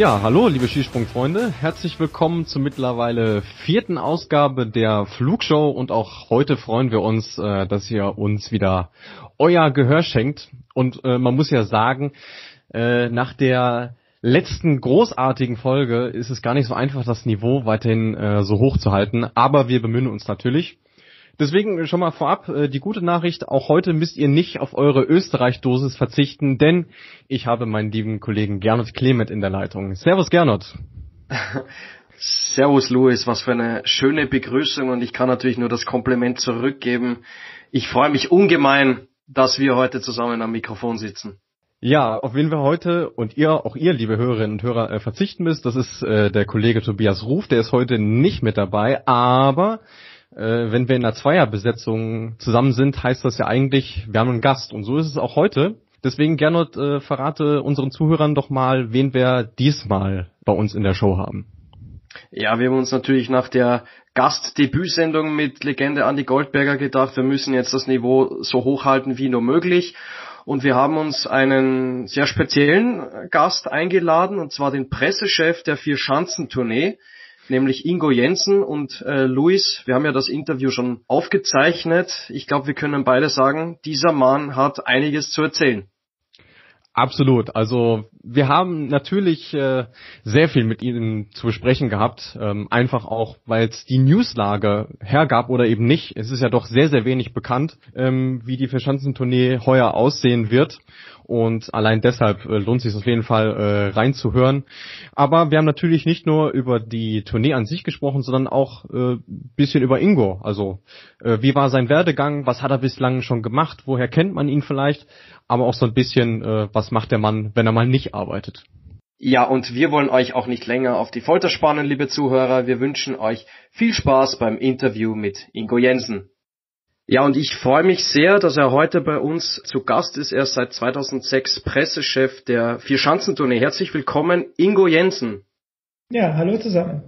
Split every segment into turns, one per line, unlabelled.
Ja, hallo liebe Skisprungfreunde, herzlich willkommen zur mittlerweile vierten Ausgabe der Flugshow. Und auch heute freuen wir uns, äh, dass ihr uns wieder euer Gehör schenkt. Und äh, man muss ja sagen, äh, nach der letzten großartigen Folge ist es gar nicht so einfach, das Niveau weiterhin äh, so hoch zu halten, aber wir bemühen uns natürlich. Deswegen schon mal vorab äh, die gute Nachricht, auch heute müsst ihr nicht auf eure Österreich-Dosis verzichten, denn ich habe meinen lieben Kollegen Gernot Clement in der Leitung. Servus Gernot.
Servus Louis, was für eine schöne Begrüßung und ich kann natürlich nur das Kompliment zurückgeben. Ich freue mich ungemein, dass wir heute zusammen am Mikrofon sitzen.
Ja, auf wen wir heute und ihr, auch ihr, liebe Hörerinnen und Hörer, äh, verzichten müsst, das ist äh, der Kollege Tobias Ruf, der ist heute nicht mit dabei, aber äh, wenn wir in einer Zweierbesetzung zusammen sind, heißt das ja eigentlich, wir haben einen Gast. Und so ist es auch heute. Deswegen, Gernot, äh, verrate unseren Zuhörern doch mal, wen wir diesmal bei uns in der Show haben.
Ja, wir haben uns natürlich nach der Gastdebütsendung mit Legende Andy Goldberger gedacht, wir müssen jetzt das Niveau so hochhalten wie nur möglich. Und wir haben uns einen sehr speziellen Gast eingeladen, und zwar den Pressechef der Vier-Schanzentournee, nämlich Ingo Jensen und äh, Luis. Wir haben ja das Interview schon aufgezeichnet. Ich glaube, wir können beide sagen, dieser Mann hat einiges zu erzählen.
Absolut. Also wir haben natürlich äh, sehr viel mit Ihnen zu besprechen gehabt. Ähm, einfach auch, weil es die Newslage hergab oder eben nicht. Es ist ja doch sehr, sehr wenig bekannt, ähm, wie die Verschanzentournee heuer aussehen wird. Und allein deshalb äh, lohnt es sich auf jeden Fall äh, reinzuhören. Aber wir haben natürlich nicht nur über die Tournee an sich gesprochen, sondern auch äh, bisschen über Ingo. Also äh, wie war sein Werdegang? Was hat er bislang schon gemacht? Woher kennt man ihn vielleicht? Aber auch so ein bisschen, äh, was macht der Mann, wenn er mal nicht arbeitet?
Ja, und wir wollen euch auch nicht länger auf die Folter spannen, liebe Zuhörer. Wir wünschen euch viel Spaß beim Interview mit Ingo Jensen. Ja, und ich freue mich sehr, dass er heute bei uns zu Gast ist. Er ist seit 2006 Pressechef der Vierschanzentournee. Herzlich willkommen, Ingo Jensen.
Ja, hallo zusammen.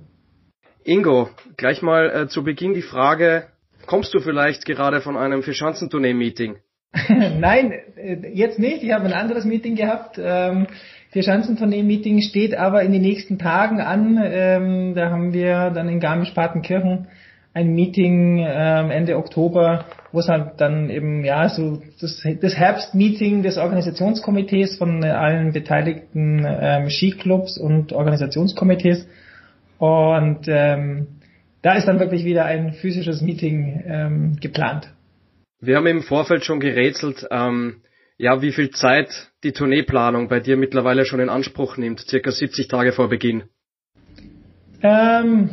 Ingo, gleich mal äh, zu Beginn die Frage, kommst du vielleicht gerade von einem Vierschanzentournee-Meeting?
Nein, äh, jetzt nicht. Ich habe ein anderes Meeting gehabt. Ähm, Vierschanzentournee-Meeting steht aber in den nächsten Tagen an. Ähm, da haben wir dann in Garmisch-Partenkirchen ein Meeting ähm, Ende Oktober, wo es halt dann eben ja so das, das Herbstmeeting des Organisationskomitees von allen beteiligten ähm, Skiclubs und Organisationskomitees und ähm, da ist dann wirklich wieder ein physisches Meeting ähm, geplant.
Wir haben im Vorfeld schon gerätselt, ähm, ja, wie viel Zeit die Tourneeplanung bei dir mittlerweile schon in Anspruch nimmt, circa 70 Tage vor Beginn.
Ähm,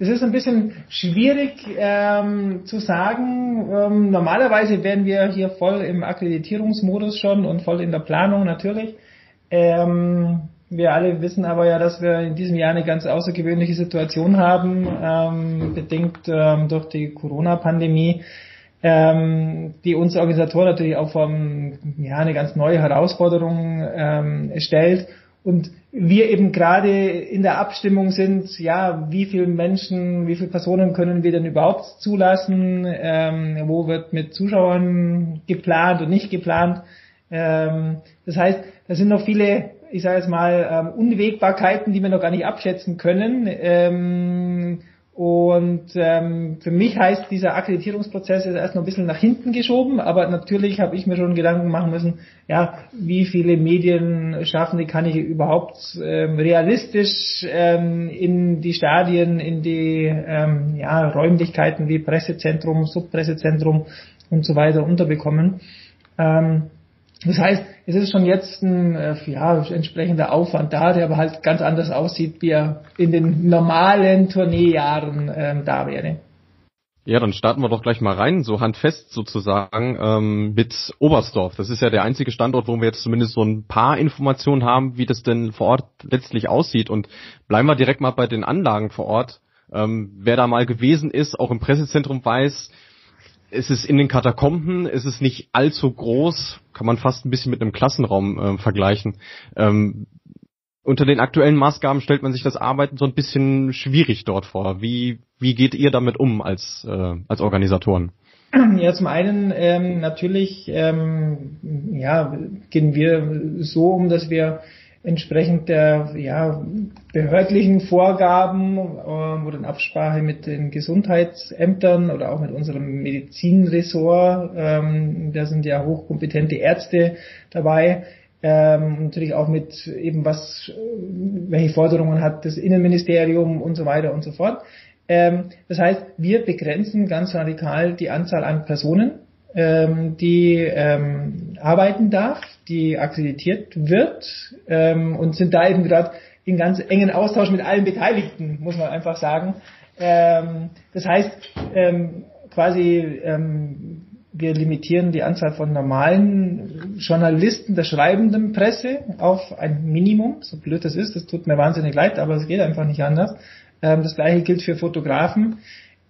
Es ist ein bisschen schwierig ähm, zu sagen. Ähm, normalerweise wären wir hier voll im Akkreditierungsmodus schon und voll in der Planung natürlich. Ähm, wir alle wissen aber ja, dass wir in diesem Jahr eine ganz außergewöhnliche Situation haben, ähm, bedingt ähm, durch die Corona-Pandemie, ähm, die uns Organisatoren natürlich auch vor ja, eine ganz neue Herausforderung ähm, stellt. Und wir eben gerade in der Abstimmung sind, ja, wie viele Menschen, wie viele Personen können wir denn überhaupt zulassen, ähm, wo wird mit Zuschauern geplant und nicht geplant. Ähm, das heißt, da sind noch viele, ich sage jetzt mal, ähm, Unwägbarkeiten, die wir noch gar nicht abschätzen können. Ähm, und ähm, für mich heißt dieser Akkreditierungsprozess jetzt erst noch ein bisschen nach hinten geschoben, aber natürlich habe ich mir schon Gedanken machen müssen, ja, wie viele Medien schaffen, die kann ich überhaupt ähm, realistisch ähm, in die Stadien, in die ähm, ja, Räumlichkeiten wie Pressezentrum, Subpressezentrum und so weiter unterbekommen. Ähm, das heißt, es ist schon jetzt ein äh, ja, entsprechender Aufwand da, der aber halt ganz anders aussieht, wie er in den normalen Tourneejahren ähm, da wäre.
Ja, dann starten wir doch gleich mal rein, so handfest sozusagen, ähm, mit Oberstdorf. Das ist ja der einzige Standort, wo wir jetzt zumindest so ein paar Informationen haben, wie das denn vor Ort letztlich aussieht. Und bleiben wir direkt mal bei den Anlagen vor Ort. Ähm, wer da mal gewesen ist, auch im Pressezentrum weiß, es ist in den Katakomben, es ist nicht allzu groß, kann man fast ein bisschen mit einem Klassenraum äh, vergleichen. Ähm, unter den aktuellen Maßgaben stellt man sich das Arbeiten so ein bisschen schwierig dort vor. Wie, wie geht ihr damit um als, äh, als Organisatoren?
Ja, zum einen ähm, natürlich ähm, ja, gehen wir so um, dass wir entsprechend der ja, behördlichen Vorgaben ähm, oder in Absprache mit den Gesundheitsämtern oder auch mit unserem Medizinressort, ähm, da sind ja hochkompetente Ärzte dabei, ähm, natürlich auch mit eben was, welche Forderungen hat das Innenministerium und so weiter und so fort. Ähm, das heißt, wir begrenzen ganz radikal die Anzahl an Personen, ähm, die ähm, arbeiten darf, die akkreditiert wird ähm, und sind da eben gerade in ganz engen Austausch mit allen Beteiligten, muss man einfach sagen. Ähm, das heißt, ähm, quasi ähm, wir limitieren die Anzahl von normalen Journalisten der schreibenden Presse auf ein Minimum, so blöd das ist, das tut mir wahnsinnig leid, aber es geht einfach nicht anders. Ähm, das gleiche gilt für Fotografen,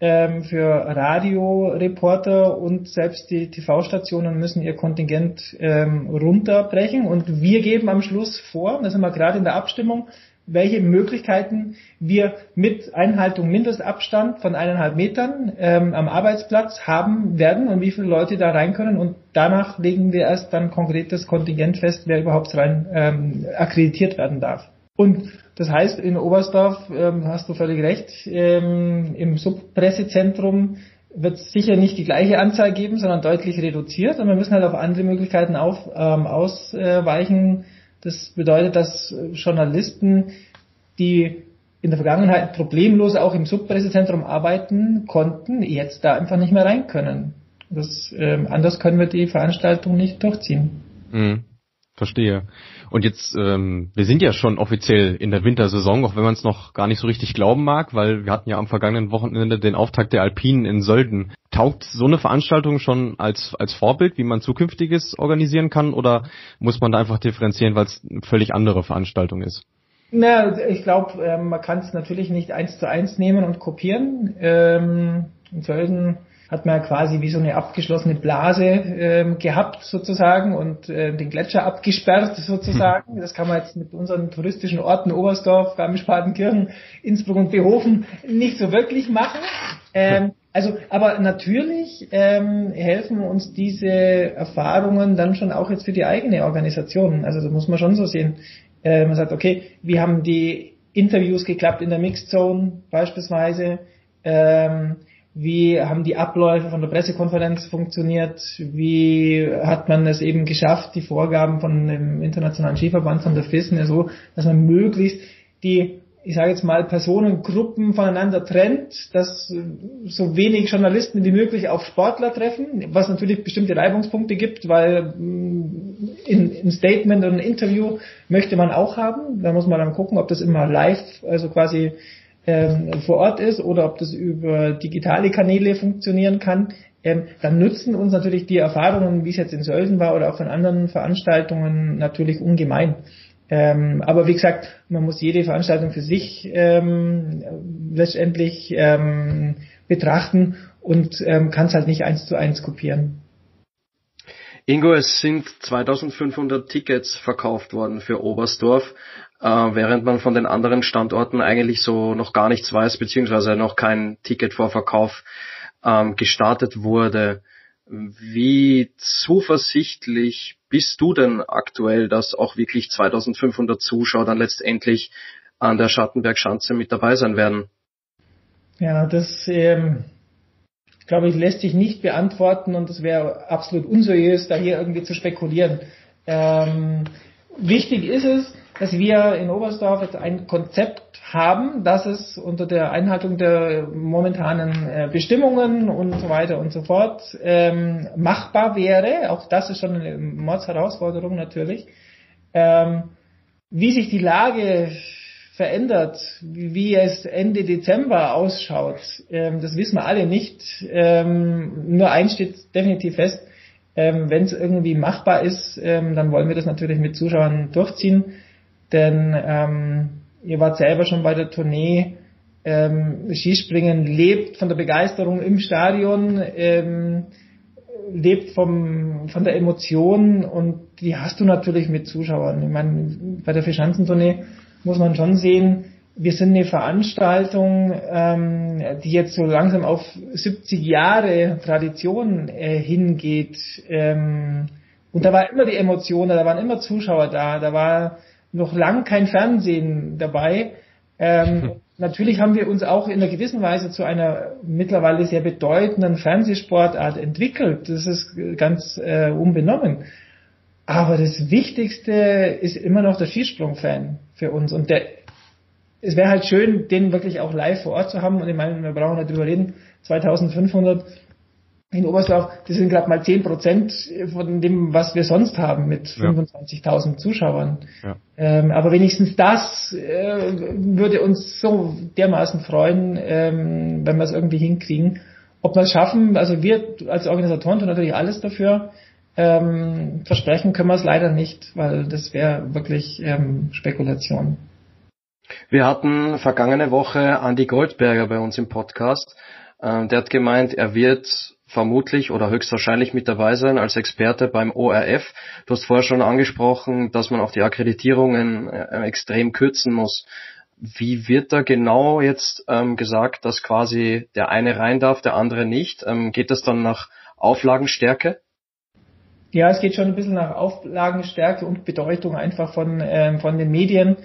ähm, für Radioreporter und selbst die TV-Stationen müssen ihr Kontingent ähm, runterbrechen und wir geben am Schluss vor, da sind wir gerade in der Abstimmung, welche Möglichkeiten wir mit Einhaltung Mindestabstand von eineinhalb Metern ähm, am Arbeitsplatz haben werden und wie viele Leute da rein können und danach legen wir erst dann konkretes Kontingent fest, wer überhaupt rein ähm, akkreditiert werden darf. Und das heißt, in Oberstdorf ähm, hast du völlig recht, ähm, im Subpressezentrum wird es sicher nicht die gleiche Anzahl geben, sondern deutlich reduziert. Und wir müssen halt auf andere Möglichkeiten auf, ähm, ausweichen. Das bedeutet, dass Journalisten, die in der Vergangenheit problemlos auch im Subpressezentrum arbeiten konnten, jetzt da einfach nicht mehr rein können. Das, ähm, anders können wir die Veranstaltung nicht durchziehen.
Mhm. Verstehe. Und jetzt, ähm, wir sind ja schon offiziell in der Wintersaison, auch wenn man es noch gar nicht so richtig glauben mag, weil wir hatten ja am vergangenen Wochenende den Auftakt der Alpinen in Sölden. Taugt so eine Veranstaltung schon als, als Vorbild, wie man zukünftiges organisieren kann, oder muss man da einfach differenzieren, weil es eine völlig andere Veranstaltung ist?
Na, ich glaube, äh, man kann es natürlich nicht eins zu eins nehmen und kopieren. Ähm, in Sölden hat man quasi wie so eine abgeschlossene Blase ähm, gehabt sozusagen und äh, den Gletscher abgesperrt sozusagen. Das kann man jetzt mit unseren touristischen Orten Oberstdorf, Garmisch-Partenkirchen, Innsbruck und Behofen nicht so wirklich machen. Ähm, also, aber natürlich ähm, helfen uns diese Erfahrungen dann schon auch jetzt für die eigene Organisation. Also das muss man schon so sehen. Äh, man sagt, okay, wie haben die Interviews geklappt in der Mixed Zone beispielsweise? Ähm, wie haben die Abläufe von der Pressekonferenz funktioniert? Wie hat man es eben geschafft, die Vorgaben von dem Internationalen Skiverband von der FISN ja so, dass man möglichst die, ich sage jetzt mal, Personengruppen voneinander trennt, dass so wenig Journalisten wie möglich auf Sportler treffen, was natürlich bestimmte Reibungspunkte gibt, weil mm, in, ein Statement und ein Interview möchte man auch haben. Da muss man dann gucken, ob das immer live, also quasi ähm, vor Ort ist oder ob das über digitale Kanäle funktionieren kann, ähm, dann nützen uns natürlich die Erfahrungen, wie es jetzt in Sölden war oder auch von anderen Veranstaltungen natürlich ungemein. Ähm, aber wie gesagt, man muss jede Veranstaltung für sich ähm, letztendlich ähm, betrachten und ähm, kann es halt nicht eins zu eins kopieren.
Ingo, es sind 2500 Tickets verkauft worden für Oberstdorf äh, während man von den anderen Standorten eigentlich so noch gar nichts weiß, beziehungsweise noch kein Ticketvorverkauf ähm, gestartet wurde. Wie zuversichtlich bist du denn aktuell, dass auch wirklich 2500 Zuschauer dann letztendlich an der Schattenberg-Schanze mit dabei sein werden?
Ja, das ähm, glaube ich lässt sich nicht beantworten und es wäre absolut unseriös, da hier irgendwie zu spekulieren. Ähm, wichtig ist es, dass wir in Oberstdorf jetzt ein Konzept haben, dass es unter der Einhaltung der momentanen äh, Bestimmungen und so weiter und so fort ähm, machbar wäre. Auch das ist schon eine Mordsherausforderung natürlich. Ähm, wie sich die Lage verändert, wie es Ende Dezember ausschaut, ähm, das wissen wir alle nicht. Ähm, nur eins steht definitiv fest, ähm, wenn es irgendwie machbar ist, ähm, dann wollen wir das natürlich mit Zuschauern durchziehen. Denn ähm, ihr wart selber schon bei der Tournee ähm, Skispringen lebt von der Begeisterung im Stadion, ähm, lebt vom, von der Emotion und die hast du natürlich mit Zuschauern. Ich meine, bei der Verschanzentournee muss man schon sehen, wir sind eine Veranstaltung, ähm, die jetzt so langsam auf 70 Jahre Tradition äh, hingeht. Ähm, und da war immer die Emotion, da waren immer Zuschauer da, da war noch lang kein Fernsehen dabei. Ähm, natürlich haben wir uns auch in einer gewissen Weise zu einer mittlerweile sehr bedeutenden Fernsehsportart entwickelt. Das ist ganz äh, unbenommen. Aber das Wichtigste ist immer noch der Skisprung-Fan für uns. Und der, es wäre halt schön, den wirklich auch live vor Ort zu haben. Und ich meine, wir brauchen nicht drüber reden. 2500 in Oberstdorf, das sind gerade mal 10 Prozent von dem, was wir sonst haben mit 25.000 Zuschauern. Ja. Ähm, aber wenigstens das äh, würde uns so dermaßen freuen, ähm, wenn wir es irgendwie hinkriegen. Ob wir es schaffen, also wir als Organisatoren tun natürlich alles dafür. Ähm, versprechen können wir es leider nicht, weil das wäre wirklich ähm, Spekulation.
Wir hatten vergangene Woche Andy Goldberger bei uns im Podcast. Ähm, der hat gemeint, er wird vermutlich oder höchstwahrscheinlich mit dabei sein als Experte beim ORF. Du hast vorher schon angesprochen, dass man auch die Akkreditierungen äh, extrem kürzen muss. Wie wird da genau jetzt ähm, gesagt, dass quasi der eine rein darf, der andere nicht? Ähm, geht das dann nach Auflagenstärke?
Ja, es geht schon ein bisschen nach Auflagenstärke und Bedeutung einfach von, ähm, von den Medien.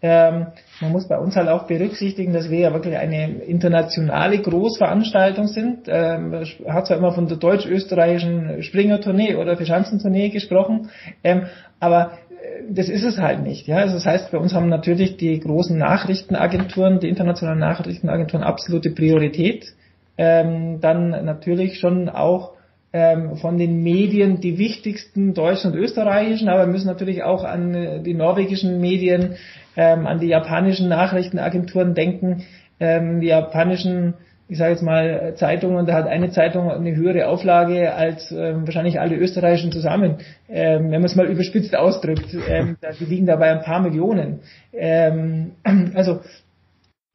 Ähm, man muss bei uns halt auch berücksichtigen, dass wir ja wirklich eine internationale Großveranstaltung sind. Ähm, hat zwar immer von der deutsch-österreichischen Springertournee oder Verschanzentournee gesprochen, ähm, aber äh, das ist es halt nicht. Ja? Also das heißt, bei uns haben natürlich die großen Nachrichtenagenturen, die internationalen Nachrichtenagenturen absolute Priorität. Ähm, dann natürlich schon auch ähm, von den Medien die wichtigsten deutschen und österreichischen, aber wir müssen natürlich auch an äh, die norwegischen Medien, ähm, an die japanischen Nachrichtenagenturen denken. Ähm, die japanischen, ich sage jetzt mal, Zeitungen, da hat eine Zeitung eine höhere Auflage als ähm, wahrscheinlich alle österreichischen zusammen, ähm, wenn man es mal überspitzt ausdrückt. Ähm, die liegen da bei ein paar Millionen. Ähm, also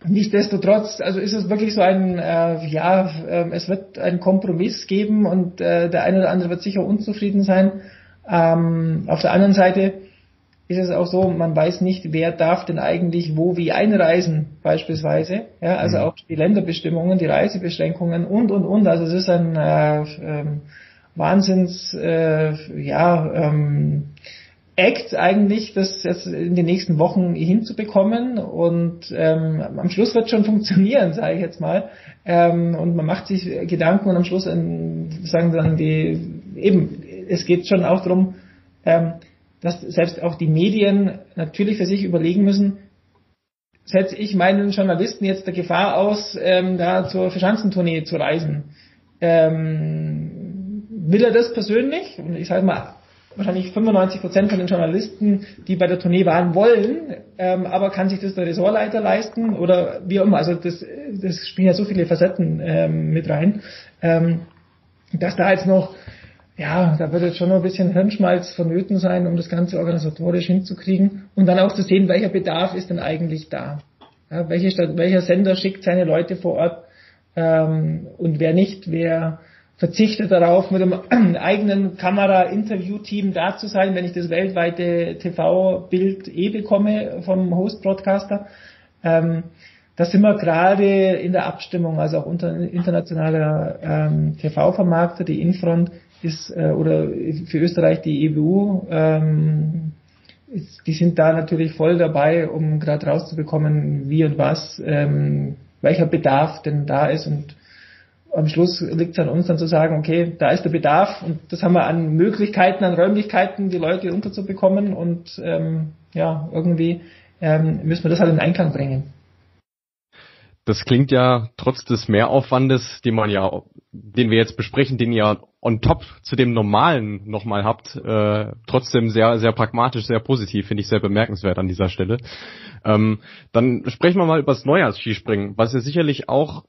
Nichtsdestotrotz, also ist es wirklich so ein, äh, ja, äh, es wird einen Kompromiss geben und äh, der eine oder andere wird sicher unzufrieden sein. Ähm, auf der anderen Seite ist es auch so, man weiß nicht, wer darf denn eigentlich wo wie einreisen, beispielsweise. Ja, also mhm. auch die Länderbestimmungen, die Reisebeschränkungen und und und. Also es ist ein äh, ähm, Wahnsinns, äh, ja, ähm, Act eigentlich, das jetzt in den nächsten Wochen hinzubekommen und ähm, am Schluss wird schon funktionieren, sage ich jetzt mal. Ähm, und man macht sich Gedanken und am Schluss ähm, sagen dann die eben, es geht schon auch darum, ähm, dass selbst auch die Medien natürlich für sich überlegen müssen, setze ich meinen Journalisten jetzt der Gefahr aus, ähm, da zur Verschanzentournee zu reisen. Ähm, will er das persönlich? Und ich sage mal, wahrscheinlich 95 Prozent von den Journalisten, die bei der Tournee waren, wollen, ähm, aber kann sich das der Ressortleiter leisten oder wie auch immer. Also das, das spielen ja so viele Facetten ähm, mit rein, ähm, dass da jetzt noch, ja, da wird jetzt schon noch ein bisschen Hirnschmalz vonnöten sein, um das Ganze organisatorisch hinzukriegen und dann auch zu sehen, welcher Bedarf ist denn eigentlich da. Ja, welche Stadt, welcher Sender schickt seine Leute vor Ort ähm, und wer nicht, wer verzichte darauf, mit einem eigenen Kamera-Interview-Team da zu sein, wenn ich das weltweite TV-Bild eh bekomme vom Host-Broadcaster. Ähm, da sind wir gerade in der Abstimmung, also auch unter internationaler ähm, TV-Vermarkter, die Infront ist, äh, oder für Österreich die EBU, ähm, ist, die sind da natürlich voll dabei, um gerade rauszubekommen, wie und was, ähm, welcher Bedarf denn da ist und am Schluss liegt es an uns dann zu sagen, okay, da ist der Bedarf und das haben wir an Möglichkeiten, an Räumlichkeiten, die Leute unterzubekommen und ähm, ja, irgendwie ähm, müssen wir das halt in Einklang bringen.
Das klingt ja trotz des Mehraufwandes, den man ja, den wir jetzt besprechen, den ihr on top zu dem normalen nochmal habt, äh, trotzdem sehr, sehr pragmatisch, sehr positiv, finde ich sehr bemerkenswert an dieser Stelle. Ähm, dann sprechen wir mal über das Neujahrsskispringen, was ja sicherlich auch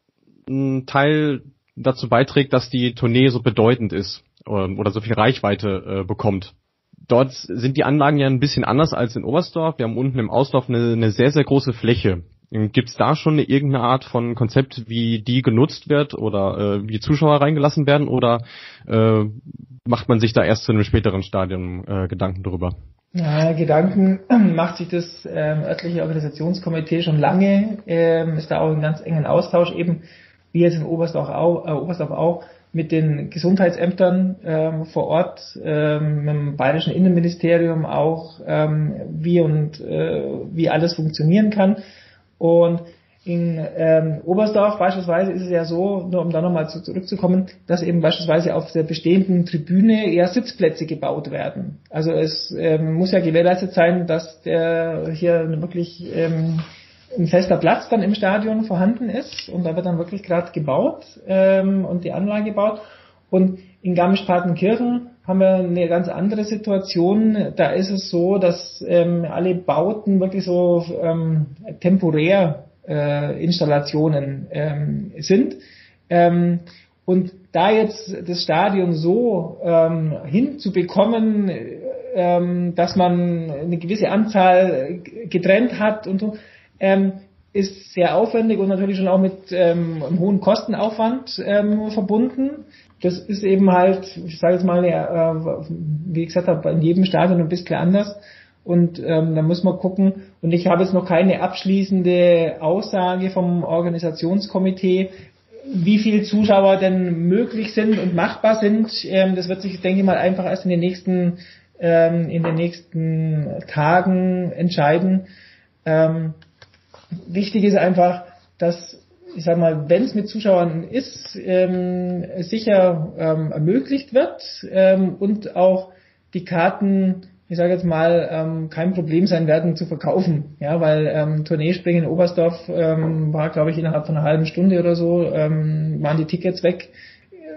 ein Teil dazu beiträgt, dass die Tournee so bedeutend ist ähm, oder so viel Reichweite äh, bekommt. Dort sind die Anlagen ja ein bisschen anders als in Oberstdorf. Wir haben unten im Ausdorf eine, eine sehr, sehr große Fläche. Gibt es da schon eine, irgendeine Art von Konzept, wie die genutzt wird oder äh, wie Zuschauer reingelassen werden oder äh, macht man sich da erst zu einem späteren Stadium äh, Gedanken drüber?
Ja, Gedanken macht sich das ähm, örtliche Organisationskomitee schon lange, ähm, ist da auch in ganz engen Austausch eben, wie jetzt in Oberstdorf auch, äh, Oberstdorf auch mit den Gesundheitsämtern ähm, vor Ort, ähm, mit dem bayerischen Innenministerium auch, ähm, wie und äh, wie alles funktionieren kann. Und in ähm, Oberstdorf beispielsweise ist es ja so, nur um da nochmal zu, zurückzukommen, dass eben beispielsweise auf der bestehenden Tribüne eher Sitzplätze gebaut werden. Also es ähm, muss ja gewährleistet sein, dass der hier wirklich ähm, ein fester Platz dann im Stadion vorhanden ist und da wird dann wirklich gerade gebaut ähm, und die Anlage gebaut. Und in Garmisch-Partenkirchen haben wir eine ganz andere Situation. Da ist es so, dass ähm, alle Bauten wirklich so ähm, temporär äh, Installationen ähm, sind. Ähm, und da jetzt das Stadion so ähm, hinzubekommen, ähm, dass man eine gewisse Anzahl getrennt hat und so, ähm, ist sehr aufwendig und natürlich schon auch mit ähm, einem hohen Kostenaufwand ähm, verbunden. Das ist eben halt, ich sage jetzt mal, äh, wie ich gesagt habe, in jedem Stadion ein bisschen anders. Und ähm, da muss man gucken. Und ich habe jetzt noch keine abschließende Aussage vom Organisationskomitee, wie viele Zuschauer denn möglich sind und machbar sind. Ähm, das wird sich, denke ich mal, einfach erst in den nächsten ähm, in den nächsten Tagen entscheiden. Ähm, wichtig ist einfach, dass ich sag mal, wenn es mit Zuschauern ist, ähm, sicher ähm, ermöglicht wird ähm, und auch die Karten, ich sage jetzt mal, ähm, kein Problem sein werden zu verkaufen. Ja, weil ähm, Tourneespringen in Oberstdorf ähm, war, glaube ich, innerhalb von einer halben Stunde oder so, ähm, waren die Tickets weg.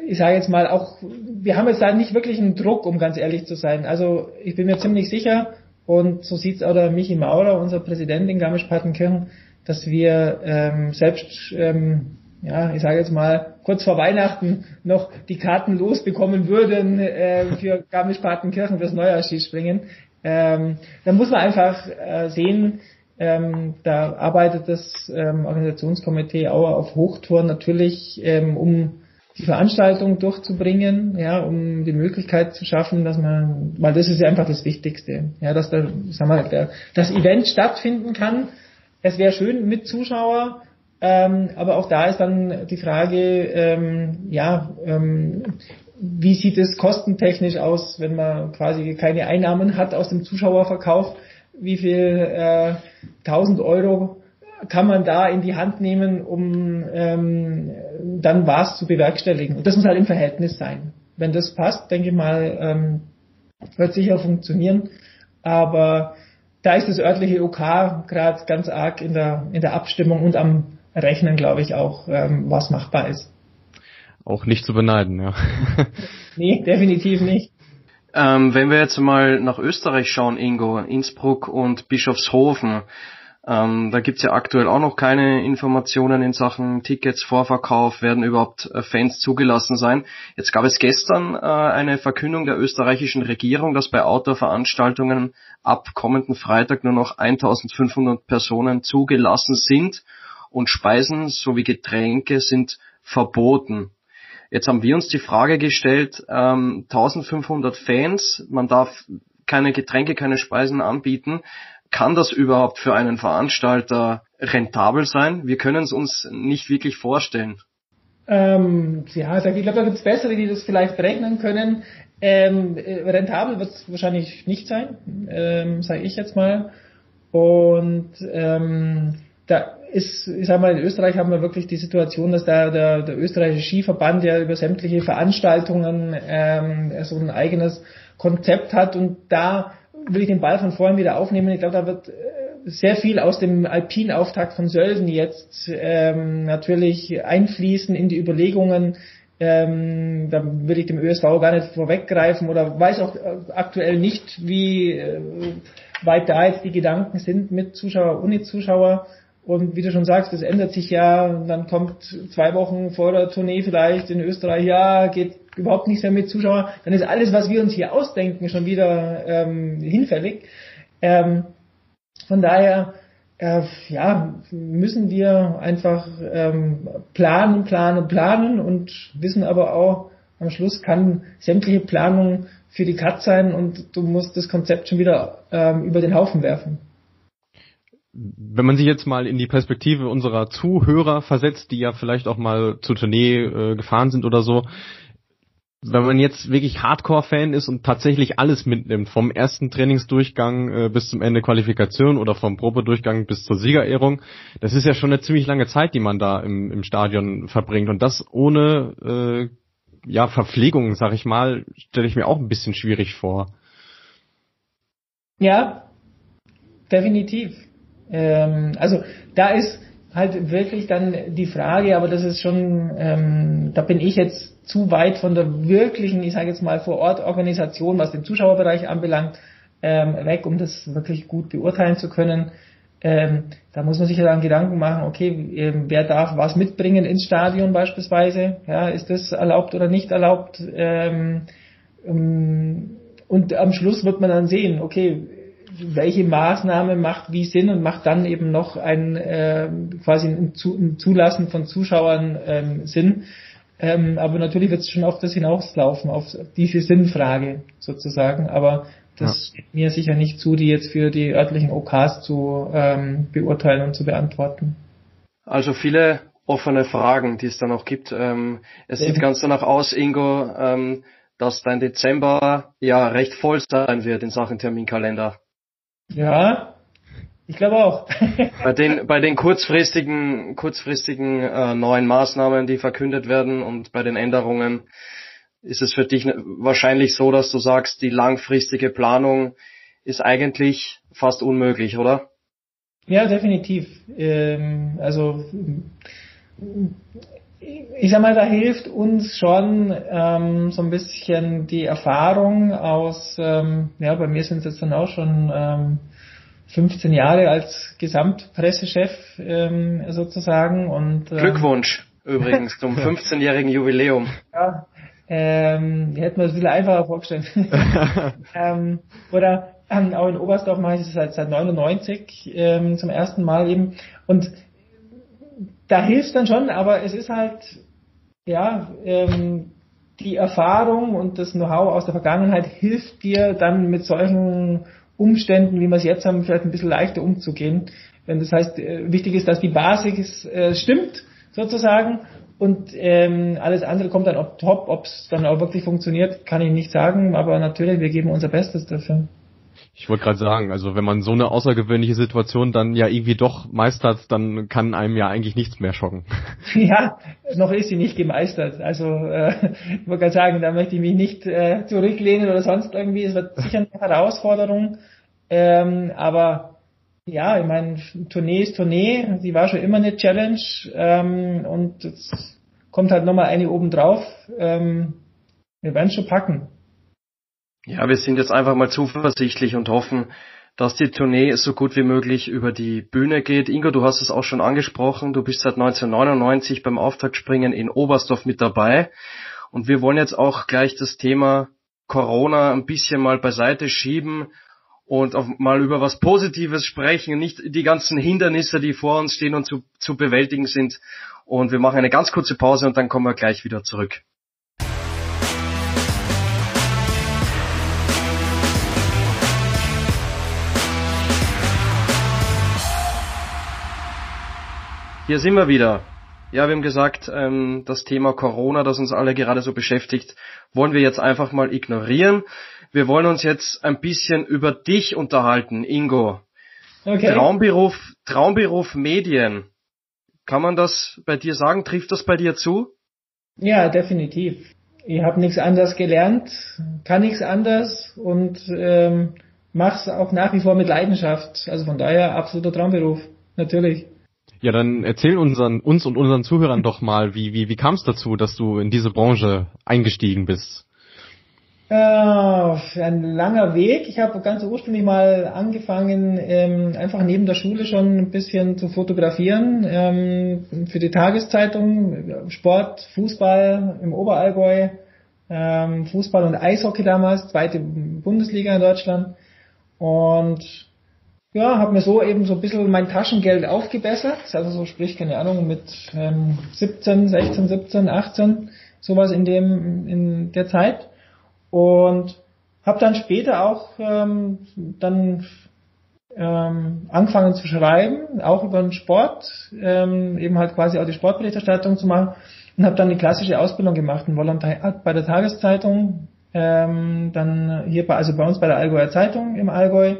Ich sage jetzt mal auch, wir haben jetzt da nicht wirklich einen Druck, um ganz ehrlich zu sein. Also ich bin mir ziemlich sicher, und so sieht's auch der Michi Maurer, unser Präsident in Garmisch-Partenkirchen, dass wir ähm, selbst, ähm, ja, ich sage jetzt mal, kurz vor Weihnachten noch die Karten losbekommen würden äh, für Garmisch-Partenkirchen fürs Neujahrsskispringen. Ähm, da muss man einfach äh, sehen, ähm, da arbeitet das ähm, Organisationskomitee auch auf Hochtouren natürlich, ähm, um die Veranstaltung durchzubringen, ja, um die Möglichkeit zu schaffen, dass man, weil das ist ja einfach das Wichtigste, ja, dass da, sagen wir, der, das Event stattfinden kann es wäre schön mit Zuschauer, ähm, aber auch da ist dann die Frage, ähm, ja, ähm, wie sieht es kostentechnisch aus, wenn man quasi keine Einnahmen hat aus dem Zuschauerverkauf? Wie viel äh, 1000 Euro kann man da in die Hand nehmen, um ähm, dann was zu bewerkstelligen? Und das muss halt im Verhältnis sein. Wenn das passt, denke ich mal, ähm, wird sicher funktionieren. Aber da ist das örtliche OK gerade ganz arg in der, in der Abstimmung und am Rechnen, glaube ich, auch, ähm, was machbar ist.
Auch nicht zu beneiden, ja.
nee, definitiv nicht.
Ähm, wenn wir jetzt mal nach Österreich schauen, Ingo, Innsbruck und Bischofshofen, ähm, da gibt's ja aktuell auch noch keine Informationen in Sachen Tickets, Vorverkauf, werden überhaupt äh, Fans zugelassen sein. Jetzt gab es gestern äh, eine Verkündung der österreichischen Regierung, dass bei Outdoor-Veranstaltungen ab kommenden Freitag nur noch 1500 Personen zugelassen sind und Speisen sowie Getränke sind verboten. Jetzt haben wir uns die Frage gestellt, ähm, 1500 Fans, man darf keine Getränke, keine Speisen anbieten. Kann das überhaupt für einen Veranstalter rentabel sein? Wir können es uns nicht wirklich vorstellen.
Ähm, ja, ich glaube, da gibt es bessere, die das vielleicht berechnen können. Ähm, äh, rentabel wird es wahrscheinlich nicht sein, ähm, sage ich jetzt mal. Und ähm, da ist, ich sag mal, in Österreich haben wir wirklich die Situation, dass da der, der österreichische Skiverband ja über sämtliche Veranstaltungen ähm, so ein eigenes Konzept hat und da will ich den Ball von vorhin wieder aufnehmen. Ich glaube, da wird äh, sehr viel aus dem Alpinauftakt von Sölden jetzt ähm, natürlich einfließen in die Überlegungen. Ähm, da will ich dem ÖSV gar nicht vorweggreifen oder weiß auch äh, aktuell nicht, wie äh, weit da jetzt die Gedanken sind mit Zuschauer, ohne Zuschauer. Und wie du schon sagst, das ändert sich ja. Dann kommt zwei Wochen vor der Tournee vielleicht in Österreich, ja, geht überhaupt nichts mehr mit Zuschauern. Dann ist alles, was wir uns hier ausdenken, schon wieder ähm, hinfällig. Ähm, von daher äh, ja, müssen wir einfach ähm, planen, planen, planen und wissen aber auch, am Schluss kann sämtliche Planung für die Cut sein und du musst das Konzept schon wieder ähm, über den Haufen werfen.
Wenn man sich jetzt mal in die Perspektive unserer Zuhörer versetzt, die ja vielleicht auch mal zur Tournee äh, gefahren sind oder so, wenn man jetzt wirklich Hardcore-Fan ist und tatsächlich alles mitnimmt, vom ersten Trainingsdurchgang äh, bis zum Ende Qualifikation oder vom Probedurchgang bis zur Siegerehrung, das ist ja schon eine ziemlich lange Zeit, die man da im, im Stadion verbringt. Und das ohne äh, ja, Verpflegung, sag ich mal, stelle ich mir auch ein bisschen schwierig vor.
Ja, definitiv. Ähm, also da ist halt wirklich dann die Frage, aber das ist schon, ähm, da bin ich jetzt zu weit von der wirklichen, ich sage jetzt mal vor Ort Organisation, was den Zuschauerbereich anbelangt, ähm, weg, um das wirklich gut beurteilen zu können. Ähm, da muss man sich ja dann Gedanken machen, okay, ähm, wer darf was mitbringen ins Stadion beispielsweise? Ja, ist das erlaubt oder nicht erlaubt? Ähm, ähm, und am Schluss wird man dann sehen, okay, welche Maßnahme macht wie Sinn und macht dann eben noch ein äh, quasi ein, ein Zulassen von Zuschauern ähm, Sinn. Ähm, aber natürlich wird es schon auf das hinauslaufen, auf diese Sinnfrage sozusagen. Aber das steht mir sicher nicht zu, die jetzt für die örtlichen OKs zu ähm, beurteilen und zu beantworten.
Also viele offene Fragen, die es da noch gibt. Ähm, es sieht ganz danach aus, Ingo, ähm, dass dein Dezember ja recht voll sein wird in Sachen Terminkalender.
Ja, ich glaube auch.
bei den bei den kurzfristigen kurzfristigen äh, neuen Maßnahmen, die verkündet werden und bei den Änderungen ist es für dich wahrscheinlich so, dass du sagst, die langfristige Planung ist eigentlich fast unmöglich, oder?
Ja, definitiv. Ähm, also ich sag mal, da hilft uns schon ähm, so ein bisschen die Erfahrung aus, ähm, ja, bei mir sind es jetzt dann auch schon ähm, 15 Jahre als Gesamtpressechef ähm, sozusagen und
ähm, Glückwunsch übrigens zum 15-jährigen Jubiläum.
Ja, ähm, hätten wir es ein bisschen einfacher vorgestellt. ähm, oder ähm, auch in Oberstdorf mache ich das seit, seit 99 ähm, zum ersten Mal eben. Und da hilft dann schon, aber es ist halt, ja, ähm, die Erfahrung und das Know-how aus der Vergangenheit hilft dir dann mit solchen Umständen, wie wir es jetzt haben, vielleicht ein bisschen leichter umzugehen. Wenn das heißt, äh, wichtig ist, dass die Basis äh, stimmt, sozusagen, und ähm, alles andere kommt dann auf top, ob es dann auch wirklich funktioniert, kann ich nicht sagen, aber natürlich, wir geben unser Bestes dafür.
Ich wollte gerade sagen, also wenn man so eine außergewöhnliche Situation dann ja irgendwie doch meistert, dann kann einem ja eigentlich nichts mehr schocken.
Ja, noch ist sie nicht gemeistert. Also äh, ich wollte gerade sagen, da möchte ich mich nicht äh, zurücklehnen oder sonst irgendwie. Es wird sicher eine Herausforderung, ähm, aber ja, ich meine, Tournee ist Tournee, die war schon immer eine Challenge ähm, und jetzt kommt halt nochmal eine oben drauf. Ähm, wir werden schon packen.
Ja, wir sind jetzt einfach mal zuversichtlich und hoffen, dass die Tournee so gut wie möglich über die Bühne geht. Ingo, du hast es auch schon angesprochen, du bist seit 1999 beim Auftaktspringen in Oberstdorf mit dabei und wir wollen jetzt auch gleich das Thema Corona ein bisschen mal beiseite schieben und auch mal über was Positives sprechen, nicht die ganzen Hindernisse, die vor uns stehen und zu, zu bewältigen sind. Und wir machen eine ganz kurze Pause und dann kommen wir gleich wieder zurück. Hier sind wir wieder. Ja, wir haben gesagt, ähm, das Thema Corona, das uns alle gerade so beschäftigt, wollen wir jetzt einfach mal ignorieren. Wir wollen uns jetzt ein bisschen über dich unterhalten, Ingo. Okay. Traumberuf, Traumberuf Medien. Kann man das bei dir sagen? Trifft das bei dir zu?
Ja, definitiv. Ich habe nichts anderes gelernt, kann nichts anders und ähm, mach's auch nach wie vor mit Leidenschaft. Also von daher absoluter Traumberuf, natürlich.
Ja, dann erzähl unseren, uns und unseren Zuhörern doch mal, wie, wie, wie kam es dazu, dass du in diese Branche eingestiegen bist?
Äh, ein langer Weg. Ich habe ganz ursprünglich mal angefangen, ähm, einfach neben der Schule schon ein bisschen zu fotografieren ähm, für die Tageszeitung, Sport, Fußball im Oberallgäu, ähm, Fußball und Eishockey damals, zweite Bundesliga in Deutschland. Und ja, habe mir so eben so ein bisschen mein Taschengeld aufgebessert. Also so sprich, keine Ahnung, mit ähm, 17, 16, 17, 18, sowas in dem in der Zeit. Und habe dann später auch ähm, dann ähm, angefangen zu schreiben, auch über den Sport, ähm, eben halt quasi auch die Sportberichterstattung zu machen und habe dann die klassische Ausbildung gemacht, ein Volontariat bei der Tageszeitung, ähm, dann hier bei, also bei uns bei der Allgäuer Zeitung im Allgäu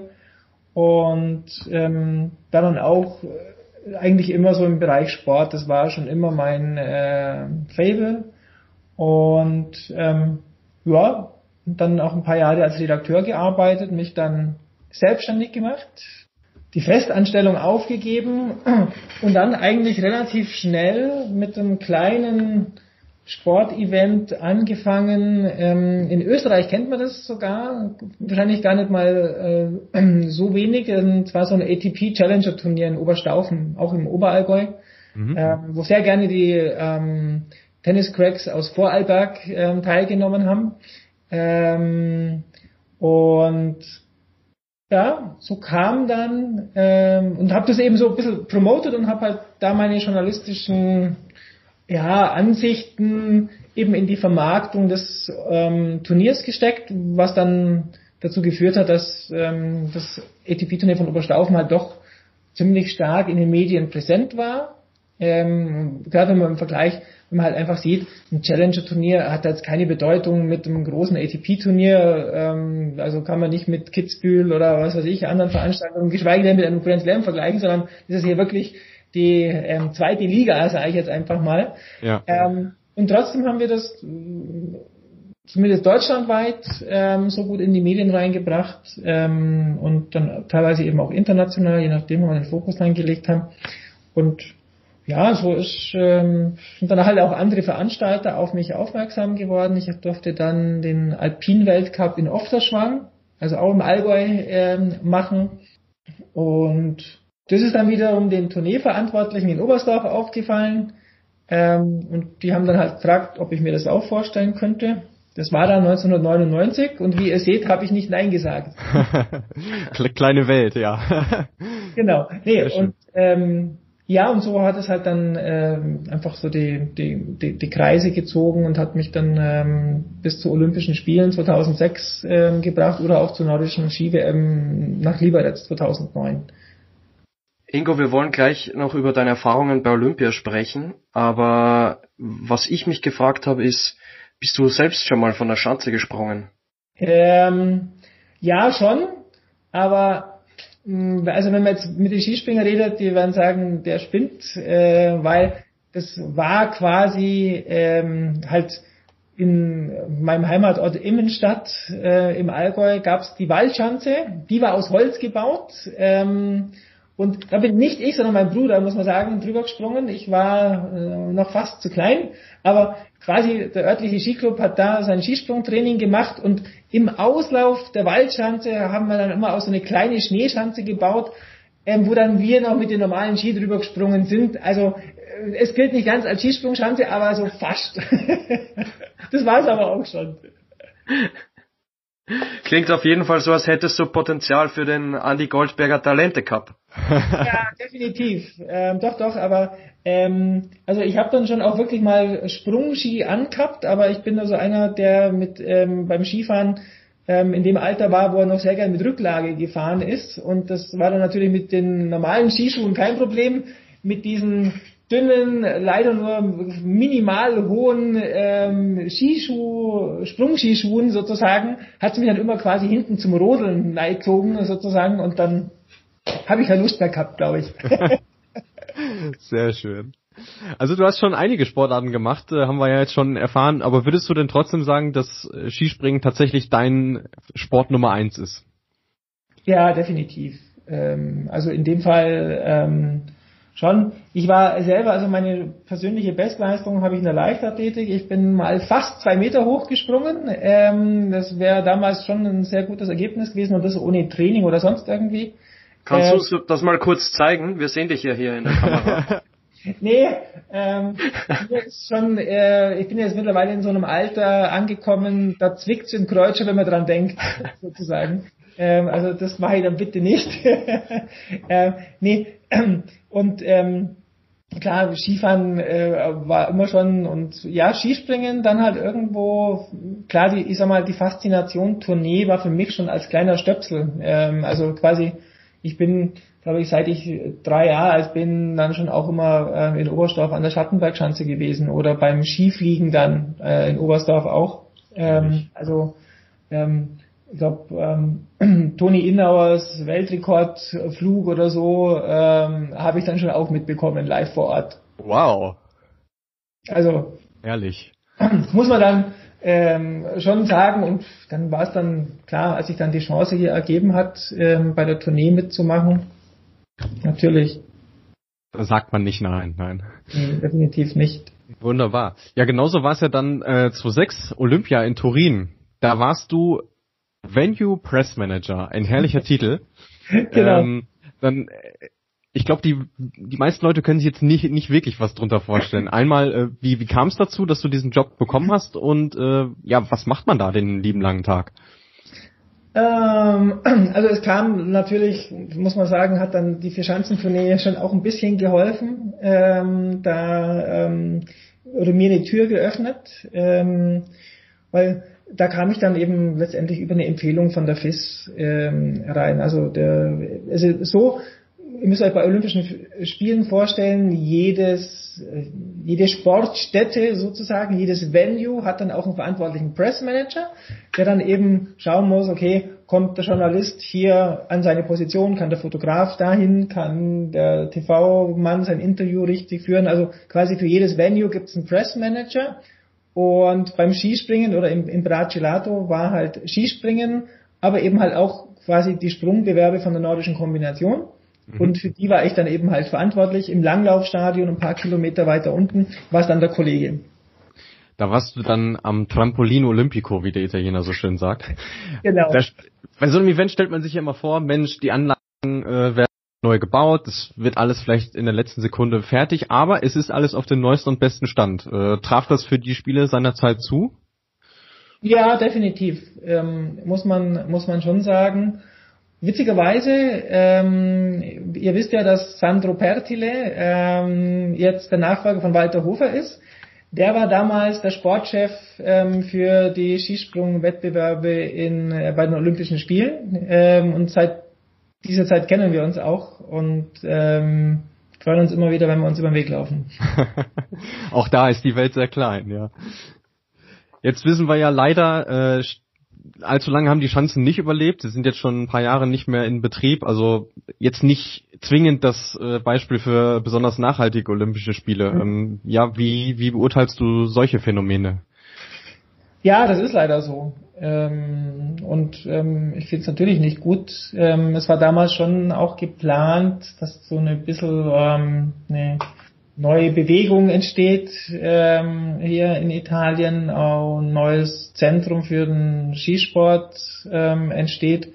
und ähm, dann auch äh, eigentlich immer so im Bereich Sport, das war schon immer mein äh, Fable. Und ähm, ja, dann auch ein paar Jahre als Redakteur gearbeitet, mich dann selbstständig gemacht, die Festanstellung aufgegeben und dann eigentlich relativ schnell mit einem kleinen Sportevent angefangen. Ähm, in Österreich kennt man das sogar, wahrscheinlich gar nicht mal äh, so wenig. Und zwar so ein ATP Challenger Turnier in Oberstaufen, auch im Oberallgäu, mhm. ähm, wo sehr gerne die ähm, Tenniscracks aus Vorarlberg ähm, teilgenommen haben. Ähm, und ja, so kam dann ähm, und habe das eben so ein bisschen promoted und habe halt da meine journalistischen ja, Ansichten eben in die Vermarktung des ähm, Turniers gesteckt, was dann dazu geführt hat, dass ähm, das ATP-Turnier von Oberstaufen halt doch ziemlich stark in den Medien präsent war. Ähm, gerade wenn man im Vergleich wenn man halt einfach sieht, ein Challenger-Turnier hat jetzt keine Bedeutung mit einem großen ATP-Turnier, ähm, also kann man nicht mit Kitzbühel oder was weiß ich, anderen Veranstaltungen, geschweige denn mit einem Grand Slam vergleichen, sondern das ist hier wirklich die ähm, zweite Liga, sage ich jetzt einfach mal. Ja. Ähm, und trotzdem haben wir das zumindest deutschlandweit ähm, so gut in die Medien reingebracht ähm, und dann teilweise eben auch international, je nachdem, wo wir den Fokus reingelegt haben. Und ja, so ist, ähm, sind dann halt auch andere Veranstalter auf mich aufmerksam geworden. Ich durfte dann den Alpin-Weltcup in Ofterschwang, also auch im Allgäu, ähm, machen. Und das ist dann wiederum den Tourneeverantwortlichen in Oberstdorf aufgefallen. Ähm, und die haben dann halt gefragt, ob ich mir das auch vorstellen könnte. Das war dann 1999 und wie ihr seht, habe ich nicht Nein gesagt.
Kleine Welt, ja.
genau. Nee, und ähm, ja, und so hat es halt dann ähm, einfach so die, die, die, die Kreise gezogen und hat mich dann ähm, bis zu Olympischen Spielen 2006 ähm, gebracht oder auch zur nordischen Ski-WM nach Liberec 2009.
Ingo, wir wollen gleich noch über deine Erfahrungen bei Olympia sprechen, aber was ich mich gefragt habe ist, bist du selbst schon mal von der Schanze gesprungen?
Ähm, ja, schon, aber hm, also wenn man jetzt mit den Skispringern redet, die werden sagen, der spinnt, äh, weil das war quasi ähm, halt in meinem Heimatort Immenstadt äh, im Allgäu gab es die Waldschanze, die war aus Holz gebaut. Ähm, und da bin nicht ich, sondern mein Bruder, muss man sagen, drüber gesprungen. Ich war äh, noch fast zu klein, aber quasi der örtliche Skiclub hat da sein Skisprungtraining gemacht und im Auslauf der Waldschanze haben wir dann immer auch so eine kleine Schneeschanze gebaut, ähm, wo dann wir noch mit den normalen Ski drüber gesprungen sind. Also äh, es gilt nicht ganz als Skisprungschanze, aber so fast. das war es aber auch schon.
Klingt auf jeden Fall so, als hättest du Potenzial für den Andy Goldberger Talente Cup.
ja, definitiv. Ähm, doch, doch, aber ähm, also ich habe dann schon auch wirklich mal Sprungski angehabt, aber ich bin also einer, der mit ähm, beim Skifahren ähm, in dem Alter war, wo er noch sehr gerne mit Rücklage gefahren ist. Und das war dann natürlich mit den normalen Skischuhen kein Problem. Mit diesen dünnen, leider nur minimal hohen ähm, Skischuh, Sprungskischuhen sozusagen, hat sie mich dann immer quasi hinten zum Rodeln gezogen sozusagen und dann habe ich ja Lust mehr gehabt, glaube ich.
Sehr schön. Also du hast schon einige Sportarten gemacht, äh, haben wir ja jetzt schon erfahren, aber würdest du denn trotzdem sagen, dass äh, Skispringen tatsächlich dein Sport Nummer eins ist?
Ja, definitiv. Ähm, also in dem Fall ähm, schon. Ich war selber, also meine persönliche Bestleistung habe ich in der Leichtathletik. Ich bin mal fast zwei Meter hoch gesprungen. Ähm, das wäre damals schon ein sehr gutes Ergebnis gewesen und das ohne Training oder sonst irgendwie.
Kannst äh, du das mal kurz zeigen? Wir sehen dich ja hier in der Kamera.
nee, ähm, schon, äh, ich bin jetzt mittlerweile in so einem Alter angekommen, da zwickt's im Kreuzer, wenn man dran denkt, sozusagen. Ähm, also das mache ich dann bitte nicht. ähm, nee, und ähm, klar, Skifahren äh, war immer schon und ja, Skispringen dann halt irgendwo, klar, die, ich sag mal, die Faszination Tournee war für mich schon als kleiner Stöpsel. Ähm, also quasi, ich bin, glaube ich, seit ich drei Jahre alt bin, dann schon auch immer äh, in Oberstdorf an der Schattenbergschanze gewesen oder beim Skifliegen dann äh, in Oberstdorf auch. Ähm, also ähm, ich glaube, ähm, Toni Innauers Weltrekordflug oder so ähm, habe ich dann schon auch mitbekommen, live vor Ort.
Wow.
Also.
Ehrlich.
Muss man dann ähm, schon sagen und dann war es dann klar, als sich dann die Chance hier ergeben hat, ähm, bei der Tournee mitzumachen. Natürlich.
Da sagt man nicht nein, nein.
Definitiv nicht.
Wunderbar. Ja, genauso war es ja dann äh, 2006 Olympia in Turin. Da warst du Venue Press Manager, ein herrlicher Titel.
Genau. Ähm,
dann, äh, ich glaube, die, die meisten Leute können sich jetzt nicht, nicht wirklich was drunter vorstellen. Einmal, äh, wie, wie kam es dazu, dass du diesen Job bekommen hast und äh, ja, was macht man da den lieben langen Tag?
Ähm, also es kam natürlich, muss man sagen, hat dann die Vierschanzentournee schon auch ein bisschen geholfen, ähm, da ähm, oder mir eine Tür geöffnet, ähm, weil da kam ich dann eben letztendlich über eine Empfehlung von der FIS ähm, rein. Also, der, also so, ihr müsst euch bei Olympischen Spielen vorstellen, jedes, jede Sportstätte sozusagen, jedes Venue hat dann auch einen verantwortlichen Pressmanager, der dann eben schauen muss, okay, kommt der Journalist hier an seine Position, kann der Fotograf dahin, kann der TV-Mann sein Interview richtig führen. Also quasi für jedes Venue gibt es einen Pressmanager und beim Skispringen oder im, im Bracciolato war halt Skispringen, aber eben halt auch quasi die Sprungbewerbe von der nordischen Kombination. Mhm. Und für die war ich dann eben halt verantwortlich. Im Langlaufstadion, ein paar Kilometer weiter unten, war es dann der Kollege.
Da warst du dann am Trampolino Olimpico, wie der Italiener so schön sagt.
Genau. Da,
bei so einem Event stellt man sich ja immer vor, Mensch, die Anlagen äh, werden neu gebaut, es wird alles vielleicht in der letzten Sekunde fertig, aber es ist alles auf dem neuesten und besten Stand. Äh, traf das für die Spiele seiner Zeit zu?
Ja, definitiv. Ähm, muss man muss man schon sagen. Witzigerweise, ähm, ihr wisst ja, dass Sandro Pertile ähm, jetzt der Nachfolger von Walter Hofer ist. Der war damals der Sportchef ähm, für die Skisprungwettbewerbe in, äh, bei den Olympischen Spielen ähm, und seit dieser Zeit kennen wir uns auch und ähm, freuen uns immer wieder, wenn wir uns über den Weg laufen.
auch da ist die Welt sehr klein, ja. Jetzt wissen wir ja leider, äh, allzu lange haben die Schanzen nicht überlebt. Sie sind jetzt schon ein paar Jahre nicht mehr in Betrieb. Also jetzt nicht zwingend das äh, Beispiel für besonders nachhaltige Olympische Spiele. Mhm. Ähm, ja, wie, wie beurteilst du solche Phänomene?
Ja, das ist leider so. Ähm, und ähm, ich finde es natürlich nicht gut. Ähm, es war damals schon auch geplant, dass so eine bisschen ähm, eine neue Bewegung entsteht ähm, hier in Italien, auch ein neues Zentrum für den Skisport ähm, entsteht.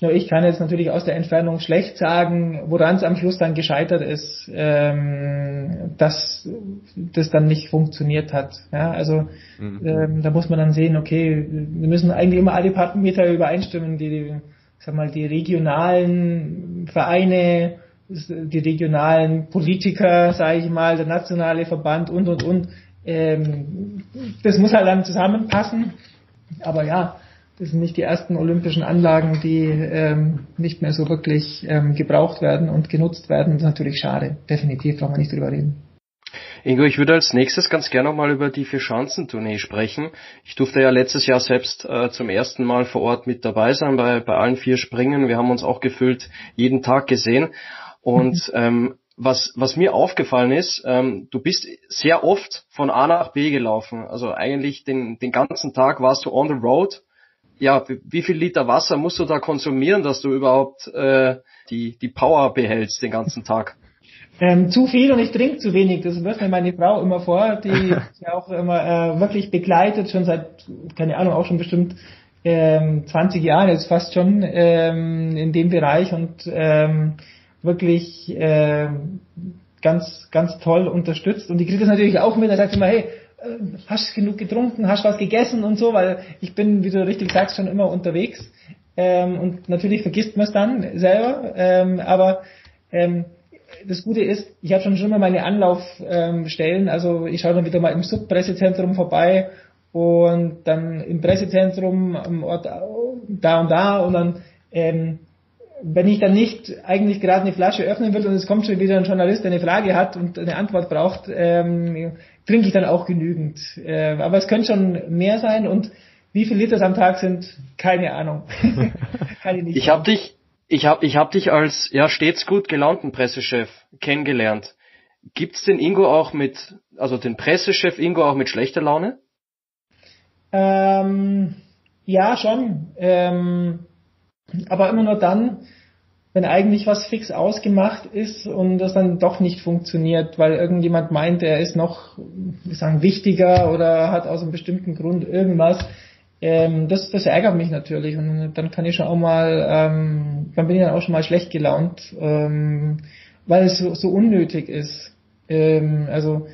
Nur ich kann jetzt natürlich aus der Entfernung schlecht sagen, woran es am Schluss dann gescheitert ist, ähm, dass das dann nicht funktioniert hat. Ja, also mhm. ähm, da muss man dann sehen, okay, wir müssen eigentlich immer alle Parameter übereinstimmen, die, die sag mal, die regionalen Vereine, die regionalen Politiker, sage ich mal, der nationale Verband und und und. Ähm, das muss halt dann zusammenpassen. Aber ja, das sind nicht die ersten olympischen Anlagen, die ähm, nicht mehr so wirklich ähm, gebraucht werden und genutzt werden. Das ist natürlich schade. Definitiv brauchen wir nicht drüber reden.
Ingo, ich würde als nächstes ganz gerne nochmal über die Vier-Schanzentournee sprechen. Ich durfte ja letztes Jahr selbst äh, zum ersten Mal vor Ort mit dabei sein bei, bei allen vier Springen. Wir haben uns auch gefühlt jeden Tag gesehen. Und mhm. ähm, was, was mir aufgefallen ist, ähm, du bist sehr oft von A nach B gelaufen. Also eigentlich den, den ganzen Tag warst du on the road ja, wie viel Liter Wasser musst du da konsumieren, dass du überhaupt äh, die, die Power behältst den ganzen Tag?
Ähm, zu viel und ich trinke zu wenig. Das wirft mir meine Frau immer vor, die ja auch immer äh, wirklich begleitet, schon seit, keine Ahnung, auch schon bestimmt ähm, 20 Jahren jetzt fast schon ähm, in dem Bereich und ähm, wirklich äh, ganz, ganz toll unterstützt. Und die kriegt das natürlich auch mit, da sagt immer, hey, hast genug getrunken, hast was gegessen und so, weil ich bin, wie du richtig sagst, schon immer unterwegs. Ähm, und natürlich vergisst man es dann selber. Ähm, aber ähm, das Gute ist, ich habe schon schon mal meine Anlaufstellen, also ich schaue dann wieder mal im Subpressezentrum vorbei und dann im Pressezentrum am Ort da und da und dann ähm, wenn ich dann nicht eigentlich gerade eine Flasche öffnen will und es kommt schon wieder ein Journalist, der eine Frage hat und eine Antwort braucht, ähm, trinke ich dann auch genügend. Äh, aber es könnte schon mehr sein und wie viele Liter am Tag sind, keine Ahnung.
Kann ich ich habe dich, ich habe ich hab dich als ja stets gut gelaunten Pressechef kennengelernt. Gibt's den Ingo auch mit, also den Pressechef Ingo auch mit schlechter Laune?
Ähm, ja, schon. Ähm, aber immer nur dann, wenn eigentlich was fix ausgemacht ist und das dann doch nicht funktioniert, weil irgendjemand meint, er ist noch, wie sagen, wichtiger oder hat aus einem bestimmten Grund irgendwas. Ähm, das, das ärgert mich natürlich und dann kann ich schon auch mal, ähm, dann bin ich dann auch schon mal schlecht gelaunt, ähm, weil es so, so unnötig ist. Ähm, also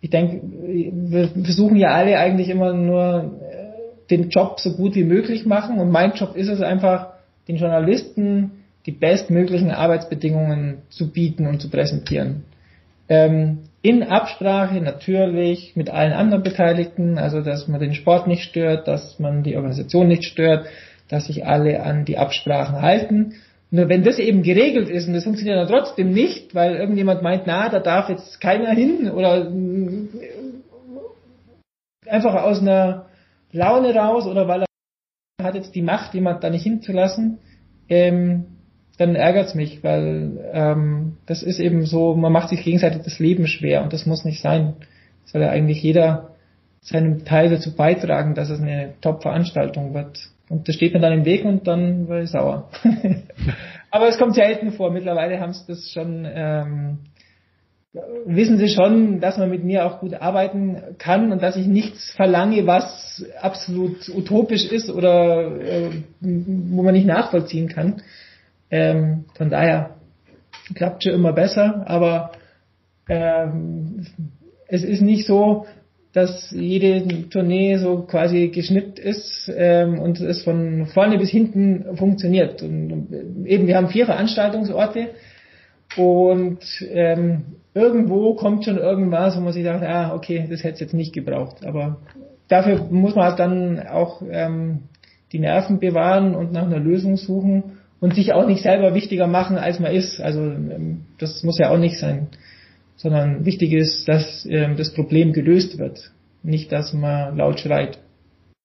ich denke, wir versuchen ja alle eigentlich immer nur äh, den Job so gut wie möglich machen und mein Job ist es einfach, den Journalisten die bestmöglichen Arbeitsbedingungen zu bieten und zu präsentieren. Ähm, in Absprache natürlich mit allen anderen Beteiligten, also dass man den Sport nicht stört, dass man die Organisation nicht stört, dass sich alle an die Absprachen halten. Nur wenn das eben geregelt ist und das funktioniert dann trotzdem nicht, weil irgendjemand meint, na, da darf jetzt keiner hin oder einfach aus einer Laune raus oder weil er hat jetzt die Macht, jemand da nicht hinzulassen, ähm, dann ärgert's mich, weil ähm, das ist eben so, man macht sich gegenseitig das Leben schwer und das muss nicht sein. Soll ja eigentlich jeder seinen Teil dazu beitragen, dass es eine Top-Veranstaltung wird. Und das steht mir dann im Weg und dann war ich sauer. Aber es kommt selten vor. Mittlerweile haben sie das schon, ähm, wissen sie schon, dass man mit mir auch gut arbeiten kann und dass ich nichts verlange, was absolut utopisch ist oder äh, wo man nicht nachvollziehen kann. Ähm, von daher klappt schon immer besser, aber ähm, es ist nicht so, dass jede Tournee so quasi geschnippt ist ähm, und es von vorne bis hinten funktioniert. Und eben, wir haben vier Veranstaltungsorte und ähm, irgendwo kommt schon irgendwas, wo man sich sagt, ah, okay, das hätte es jetzt nicht gebraucht. Aber dafür muss man halt dann auch ähm, die Nerven bewahren und nach einer Lösung suchen und sich auch nicht selber wichtiger machen, als man ist. Also ähm, das muss ja auch nicht sein. Sondern wichtig ist, dass ähm, das Problem gelöst wird, nicht dass man laut schreit.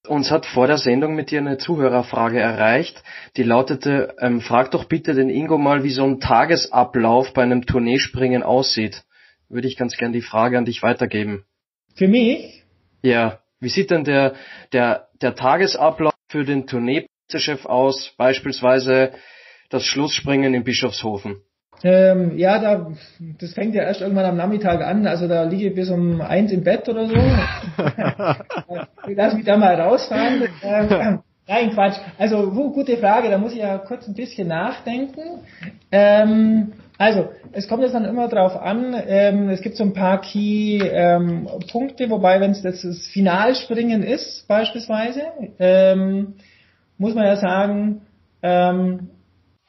Uns hat vor der Sendung mit dir eine Zuhörerfrage erreicht, die lautete, ähm, frag doch bitte den Ingo mal, wie so ein Tagesablauf bei einem Tourneespringen aussieht. Würde ich ganz gern die Frage an dich weitergeben.
Für mich?
Ja. Wie sieht denn der, der, der Tagesablauf für den Tournee Chef aus, beispielsweise das Schlussspringen in Bischofshofen?
Ähm, ja, da, das fängt ja erst irgendwann am Nachmittag an, also da liege ich bis um eins im Bett oder so. ich lass mich da mal rausfahren. Ähm, nein, Quatsch. Also, gute Frage, da muss ich ja kurz ein bisschen nachdenken. Ähm, also, es kommt jetzt dann immer drauf an, ähm, es gibt so ein paar Key-Punkte, ähm, wobei, wenn es das, das Finalspringen ist, beispielsweise, ähm, muss man ja sagen, ähm,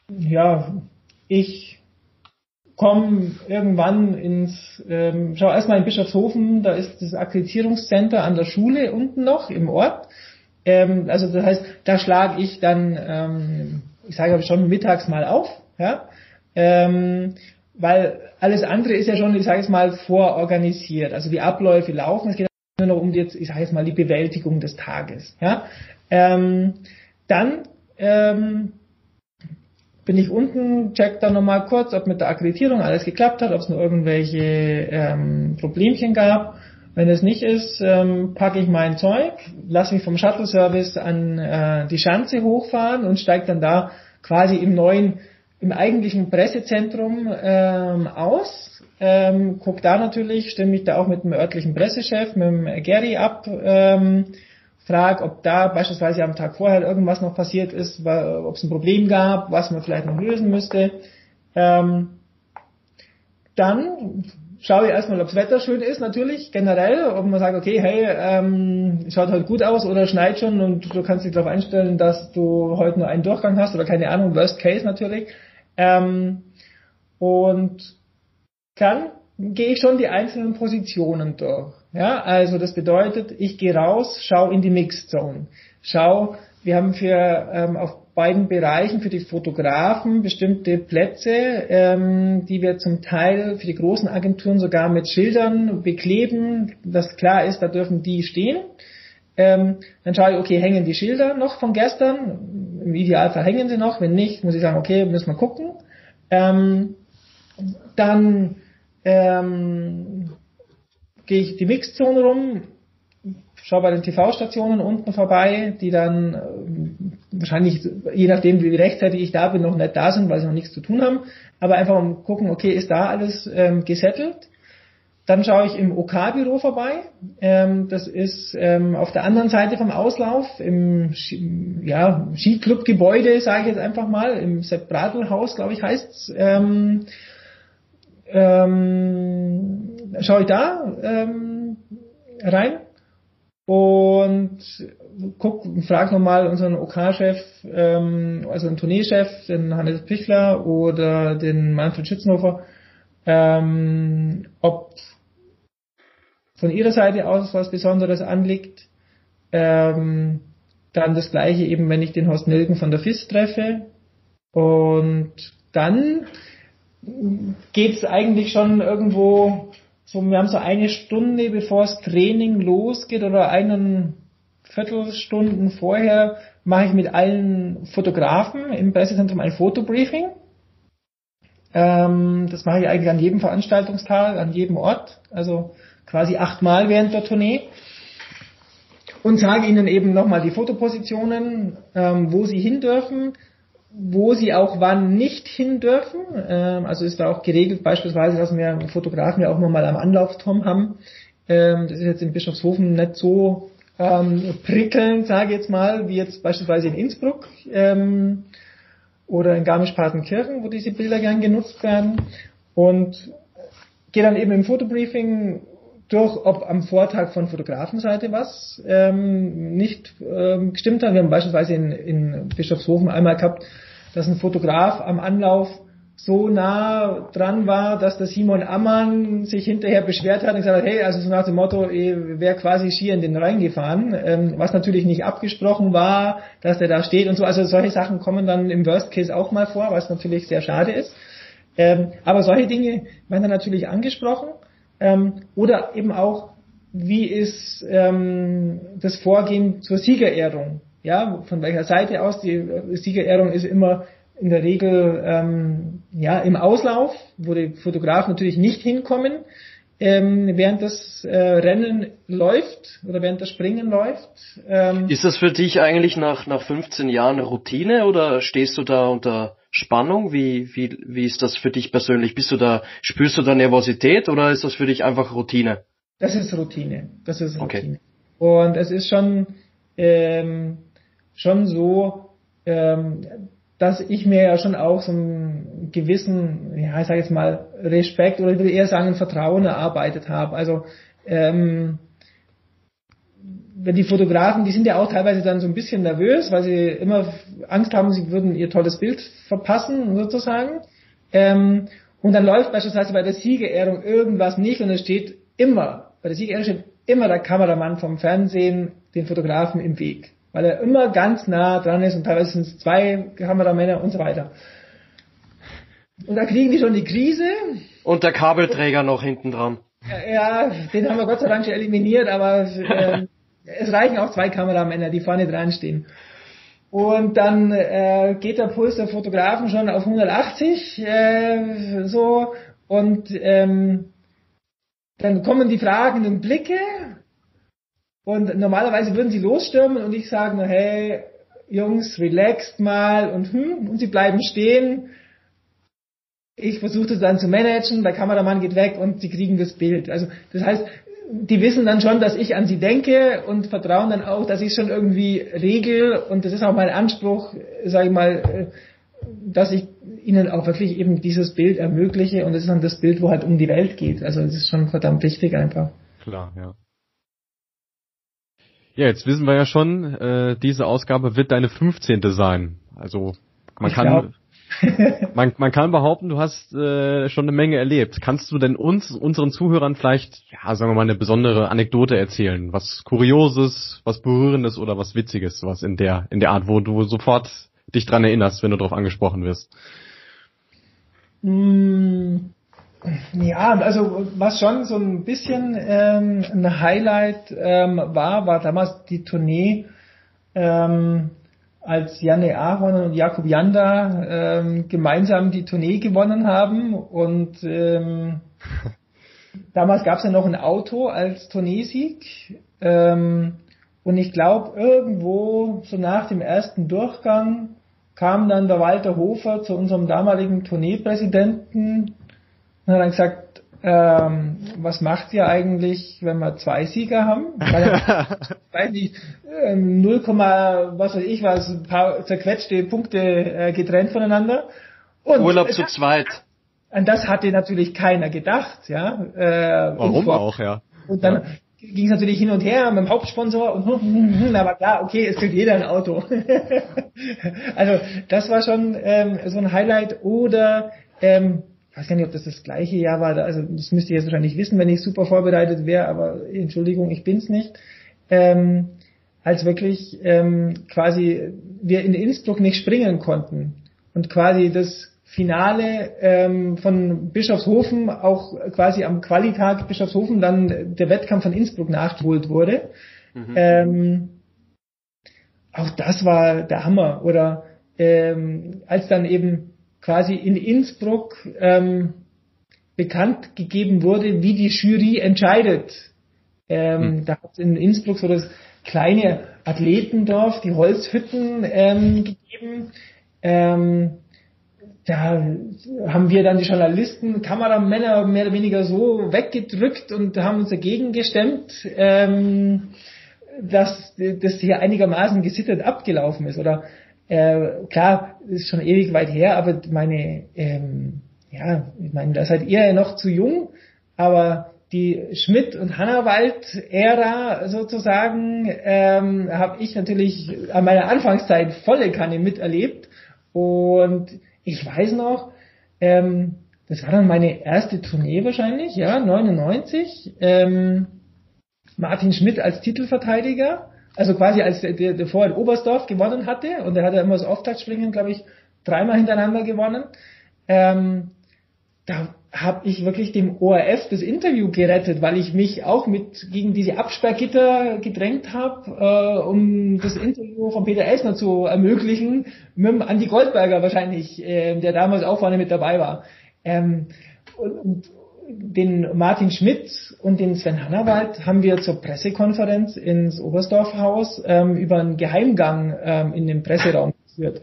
ja, ich komme irgendwann ins, ähm, schau erstmal in Bischofshofen, da ist das Akkreditierungscenter an der Schule unten noch im Ort. Ähm, also das heißt, da schlage ich dann, ähm, ich sage schon mittags mal auf, ja, ähm, weil alles andere ist ja schon, ich sage es mal, vororganisiert. Also die Abläufe laufen, es geht nur noch um die, ich sage es mal, die Bewältigung des Tages. Ja. Ähm, dann ähm, bin ich unten, check dann nochmal kurz, ob mit der Akkreditierung alles geklappt hat, ob es nur irgendwelche ähm, Problemchen gab. Wenn es nicht ist, ähm, packe ich mein Zeug, lasse mich vom Shuttle-Service an äh, die Schanze hochfahren und steige dann da quasi im neuen, im eigentlichen Pressezentrum ähm, aus. Ähm, guck da natürlich, stimme mich da auch mit dem örtlichen Pressechef, mit dem Gary ab, ähm, frage, ob da beispielsweise am Tag vorher irgendwas noch passiert ist, ob es ein Problem gab, was man vielleicht noch lösen müsste. Ähm, dann schaue ich erstmal, ob das Wetter schön ist, natürlich, generell, ob man sagt, okay, hey, ähm, schaut heute gut aus oder schneit schon und du kannst dich darauf einstellen, dass du heute nur einen Durchgang hast oder keine Ahnung, Worst Case natürlich. Ähm, und dann gehe ich schon die einzelnen Positionen durch. Ja, also das bedeutet, ich gehe raus, schau in die Mixed Zone, schau, wir haben für ähm, auf beiden Bereichen für die Fotografen bestimmte Plätze, ähm, die wir zum Teil für die großen Agenturen sogar mit Schildern bekleben, dass klar ist, da dürfen die stehen. Ähm, dann schaue ich, okay, hängen die Schilder noch von gestern? Im Idealfall hängen sie noch. Wenn nicht, muss ich sagen, okay, müssen wir gucken. Ähm, dann ähm, gehe ich die Mixzone rum, schaue bei den TV-Stationen unten vorbei, die dann äh, wahrscheinlich, je nachdem wie rechtzeitig ich da bin, noch nicht da sind, weil sie noch nichts zu tun haben, aber einfach um gucken, okay, ist da alles ähm, gesettelt? Dann schaue ich im OK-Büro vorbei. Ähm, das ist ähm, auf der anderen Seite vom Auslauf, im ja, Skiclub-Gebäude, sage ich jetzt einfach mal, im Sepp Bradl-Haus, glaube ich, heißt's. Ähm, ähm, schaue ich da ähm, rein und guck, frag nochmal unseren OK-Chef, ähm, also den Tourneechef, den Hannes Pichler oder den Manfred Schützenhofer, ähm, ob von ihrer Seite aus was Besonderes anliegt. Ähm, dann das gleiche eben, wenn ich den Horst Nilgen von der FIS treffe. Und dann geht's eigentlich schon irgendwo so, wir haben so eine Stunde, bevor das Training losgeht oder einen Viertelstunden vorher mache ich mit allen Fotografen im Pressezentrum ein Fotobriefing. Ähm, das mache ich eigentlich an jedem Veranstaltungstag, an jedem Ort, also quasi achtmal während der Tournee. Und sage ihnen eben nochmal die Fotopositionen, ähm, wo sie hin dürfen, wo sie auch wann nicht hin dürfen. Ähm, also ist da auch geregelt, beispielsweise, dass wir Fotografen ja auch mal am Anlaufturm haben. Ähm, das ist jetzt in Bischofshofen nicht so ähm, prickelnd, sage ich jetzt mal, wie jetzt beispielsweise in Innsbruck ähm, oder in Garmisch-Partenkirchen, wo diese Bilder gern genutzt werden. Und gehe dann eben im Fotobriefing durch, ob am Vortag von Fotografenseite was ähm, nicht ähm, gestimmt hat. Wir haben beispielsweise in, in Bischofshofen einmal gehabt, dass ein Fotograf am Anlauf so nah dran war, dass der Simon Ammann sich hinterher beschwert hat und gesagt hat, hey, also so nach dem Motto, wäre quasi schier in den Rhein gefahren, ähm, was natürlich nicht abgesprochen war, dass der da steht und so. Also solche Sachen kommen dann im Worst Case auch mal vor, was natürlich sehr schade ist. Ähm, aber solche Dinge werden dann natürlich angesprochen. Ähm, oder eben auch, wie ist ähm, das Vorgehen zur Siegerehrung? Ja, von welcher Seite aus. Die Siegerehrung ist immer in der Regel ähm, ja im Auslauf, wo die Fotografen natürlich nicht hinkommen, ähm, während das äh, Rennen läuft oder während das Springen läuft.
Ähm, ist das für dich eigentlich nach nach 15 Jahren Routine oder stehst du da unter Spannung? Wie wie wie ist das für dich persönlich? Bist du da spürst du da Nervosität oder ist das für dich einfach Routine?
Das ist Routine. Das ist Routine. Okay. Und es ist schon ähm, schon so, ähm, dass ich mir ja schon auch so einen gewissen, ja, ich sage jetzt mal, Respekt oder ich würde eher sagen Vertrauen erarbeitet habe. Also ähm, wenn die Fotografen, die sind ja auch teilweise dann so ein bisschen nervös, weil sie immer Angst haben, sie würden ihr tolles Bild verpassen, sozusagen. Ähm, und dann läuft beispielsweise bei der Siegerehrung irgendwas nicht und es steht immer, bei der Siegerehrung steht immer der Kameramann vom Fernsehen den Fotografen im Weg weil er immer ganz nah dran ist und teilweise sind es zwei Kameramänner und so weiter. Und da kriegen die schon die Krise.
Und der Kabelträger noch hinten dran.
Ja, den haben wir Gott sei Dank schon eliminiert, aber äh, es reichen auch zwei Kameramänner, die vorne dran stehen. Und dann äh, geht der Puls der Fotografen schon auf 180 äh, so und ähm, dann kommen die fragenden Blicke und normalerweise würden sie losstürmen und ich sage nur, hey, Jungs, relaxt mal und hm, und sie bleiben stehen. Ich versuche das dann zu managen, der Kameramann geht weg und sie kriegen das Bild. Also das heißt, die wissen dann schon, dass ich an sie denke und vertrauen dann auch, dass ich schon irgendwie regel und das ist auch mein Anspruch, sage ich mal, dass ich ihnen auch wirklich eben dieses Bild ermögliche und es ist dann das Bild, wo halt um die Welt geht. Also es ist schon verdammt wichtig einfach.
Klar, ja. Ja, jetzt wissen wir ja schon, äh, diese Ausgabe wird deine 15. sein. Also man ich kann man, man kann behaupten, du hast äh, schon eine Menge erlebt. Kannst du denn uns, unseren Zuhörern vielleicht, ja, sagen wir mal, eine besondere Anekdote erzählen? Was Kurioses, was Berührendes oder was Witziges, was in der, in der Art, wo du sofort dich dran erinnerst, wenn du darauf angesprochen wirst?
Mm, ja, also was schon so ein bisschen ähm, ein Highlight ähm, war, war damals die Tournee, ähm, als Janne Aaron und Jakob Janda ähm, gemeinsam die Tournee gewonnen haben und ähm, damals gab es ja noch ein Auto als Tourneesieg ähm, und ich glaube irgendwo so nach dem ersten Durchgang kam dann der Walter Hofer zu unserem damaligen Tourneepräsidenten und hat dann gesagt, ähm, was macht ihr eigentlich, wenn wir zwei Sieger haben? Er, weiß nicht, 0, ähm, was weiß ich was, ein paar zerquetschte Punkte äh, getrennt voneinander.
Und Urlaub zu zweit.
An das hatte natürlich keiner gedacht, ja.
Äh, Warum vor, auch, ja.
Und dann ja. ging es natürlich hin und her mit dem Hauptsponsor und hm, hm, hm, aber klar, okay, es kriegt jeder ein Auto. also das war schon ähm, so ein Highlight oder ähm, ich weiß gar nicht, ob das das gleiche Jahr war, also das müsste ich jetzt wahrscheinlich wissen, wenn ich super vorbereitet wäre, aber Entschuldigung, ich bin's nicht. Ähm, als wirklich ähm, quasi wir in Innsbruck nicht springen konnten und quasi das Finale ähm, von Bischofshofen auch quasi am Qualitag Bischofshofen dann der Wettkampf von Innsbruck nachgeholt wurde. Mhm. Ähm, auch das war der Hammer. Oder ähm, als dann eben quasi in Innsbruck ähm, bekannt gegeben wurde, wie die Jury entscheidet. Ähm, hm. Da hat es in Innsbruck so das kleine Athletendorf, die Holzhütten ähm, gegeben. Ähm, da haben wir dann die Journalisten, Kameramänner mehr oder weniger so weggedrückt und haben uns dagegen gestemmt, ähm, dass das hier einigermaßen gesittet abgelaufen ist. Oder äh, klar, ist schon ewig weit her, aber meine, ähm, ja, ich meine, da seid ihr ja noch zu jung, aber die Schmidt und Hannawald-Ära sozusagen ähm, habe ich natürlich an meiner Anfangszeit volle Kanne miterlebt und ich weiß noch, ähm, das war dann meine erste Tournee wahrscheinlich, ja, 99. Ähm, Martin Schmidt als Titelverteidiger also quasi als der, der, der vorher Oberstdorf gewonnen hatte und er hat ja immer das Auftaktspringen, glaube ich, dreimal hintereinander gewonnen. Ähm, da habe ich wirklich dem ORF das Interview gerettet, weil ich mich auch mit gegen diese Absperrgitter gedrängt habe, äh, um das Interview von Peter Elsner zu ermöglichen, mit dem Andi Goldberger wahrscheinlich, äh, der damals auch vorne mit dabei war. Ähm, und, den Martin Schmidt und den Sven Hannawald haben wir zur Pressekonferenz ins Oberstdorfhaus ähm, über einen Geheimgang ähm, in den Presseraum geführt,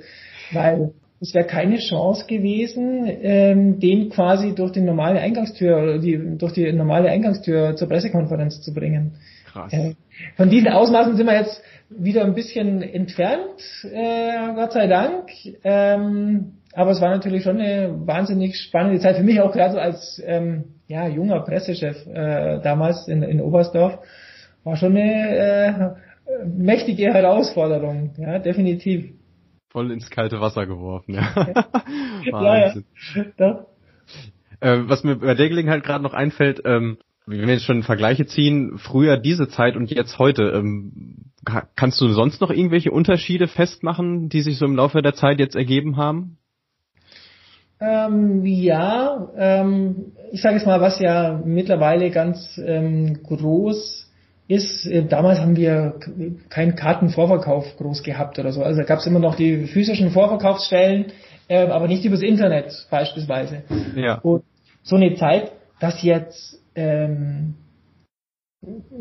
weil es wäre keine Chance gewesen, ähm, den quasi durch die normale Eingangstür oder die, durch die normale Eingangstür zur Pressekonferenz zu bringen. Krass. Äh, von diesen Ausmaßen sind wir jetzt wieder ein bisschen entfernt, äh, Gott sei Dank. Ähm, aber es war natürlich schon eine wahnsinnig spannende Zeit für mich auch gerade so als ähm, ja, junger Pressechef äh, damals in, in Oberstdorf. War schon eine äh, mächtige Herausforderung, ja, definitiv.
Voll ins kalte Wasser geworfen, ja. Ja, ja. Äh, was mir bei der Gelegenheit gerade noch einfällt, ähm, wenn wir jetzt schon Vergleiche ziehen, früher diese Zeit und jetzt heute, ähm, kannst du sonst noch irgendwelche Unterschiede festmachen, die sich so im Laufe der Zeit jetzt ergeben haben?
Ähm, ja, ähm, ich sage es mal, was ja mittlerweile ganz ähm, groß ist. Äh, damals haben wir keinen Kartenvorverkauf groß gehabt oder so. Also da gab es immer noch die physischen Vorverkaufsstellen, äh, aber nicht übers Internet beispielsweise. Ja. Und so eine Zeit, dass jetzt ähm,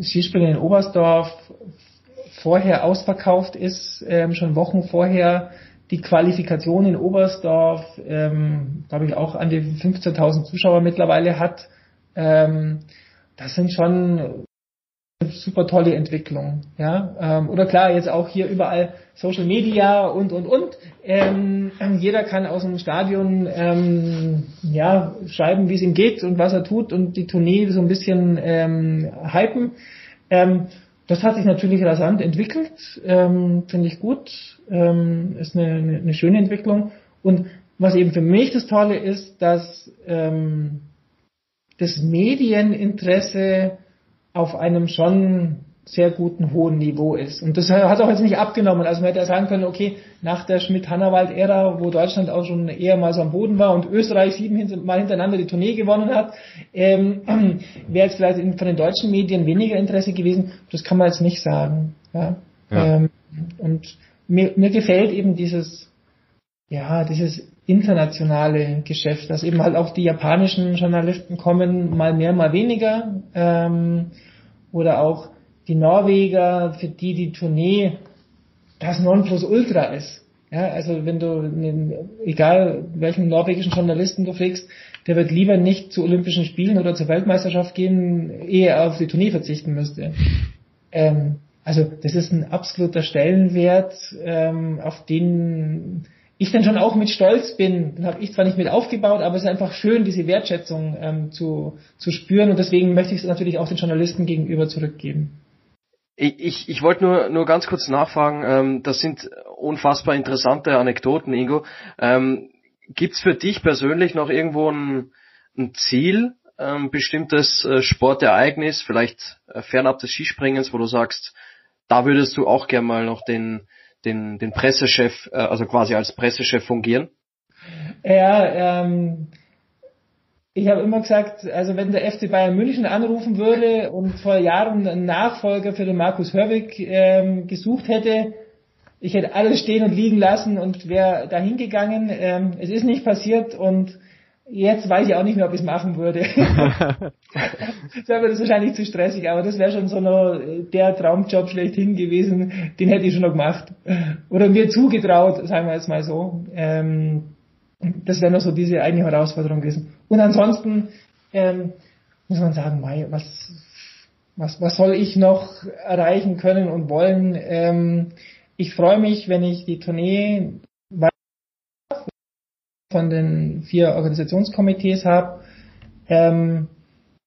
Skispringen in Oberstdorf vorher ausverkauft ist, ähm, schon Wochen vorher die Qualifikation in Oberstdorf, ähm, glaube ich, auch an die 15.000 Zuschauer mittlerweile hat. Ähm, das sind schon super tolle Entwicklung. Ja, ähm, oder klar, jetzt auch hier überall Social Media und und und. Ähm, jeder kann aus dem Stadion ähm, ja schreiben, wie es ihm geht und was er tut und die Tournee so ein bisschen ähm, hypen. Ähm, das hat sich natürlich rasant entwickelt, ähm, finde ich gut, ähm, ist eine, eine, eine schöne Entwicklung. Und was eben für mich das Tolle ist, dass ähm, das Medieninteresse auf einem schon sehr guten hohen Niveau ist. Und das hat auch jetzt nicht abgenommen. Also man hätte ja sagen können, okay, nach der Schmidt-Hannawald-Ära, wo Deutschland auch schon eher mal so am Boden war und Österreich sieben Mal hintereinander die Tournee gewonnen hat, ähm, wäre jetzt vielleicht von den deutschen Medien weniger Interesse gewesen. Das kann man jetzt nicht sagen. Ja? ja. Ähm, und mir, mir gefällt eben dieses, ja, dieses internationale Geschäft, dass eben halt auch die japanischen Journalisten kommen, mal mehr, mal weniger, ähm, oder auch die Norweger, für die die Tournee das Nonplusultra ist. Ja, also wenn du, egal welchen norwegischen Journalisten du fliegst, der wird lieber nicht zu Olympischen Spielen oder zur Weltmeisterschaft gehen, ehe er auf die Tournee verzichten müsste. Ähm, also das ist ein absoluter Stellenwert, ähm, auf den ich dann schon auch mit Stolz bin, den habe ich zwar nicht mit aufgebaut, aber es ist einfach schön, diese Wertschätzung ähm, zu, zu spüren und deswegen möchte ich es natürlich auch den Journalisten gegenüber zurückgeben.
Ich, ich, wollte nur, nur ganz kurz nachfragen, ähm, das sind unfassbar interessante Anekdoten, Ingo. Ähm, Gibt für dich persönlich noch irgendwo ein, ein Ziel, ein ähm, bestimmtes äh, Sportereignis, vielleicht äh, fernab des Skispringens, wo du sagst, da würdest du auch gern mal noch den, den, den Pressechef, äh, also quasi als Pressechef fungieren?
Ja, ähm, ich habe immer gesagt, also wenn der FC Bayern München anrufen würde und vor Jahren einen Nachfolger für den Markus Hörwig ähm, gesucht hätte, ich hätte alles stehen und liegen lassen und wäre dahin gegangen. Ähm, es ist nicht passiert und Jetzt weiß ich auch nicht mehr, ob ich es machen würde. das wäre wahrscheinlich zu stressig, aber das wäre schon so noch der Traumjob schlechthin gewesen, den hätte ich schon noch gemacht. Oder mir zugetraut, sagen wir jetzt mal so. Ähm, das wäre noch so diese eine Herausforderung gewesen. Und ansonsten ähm, muss man sagen, mei, was, was, was soll ich noch erreichen können und wollen? Ähm, ich freue mich, wenn ich die Tournee von den vier Organisationskomitees habe. Ähm,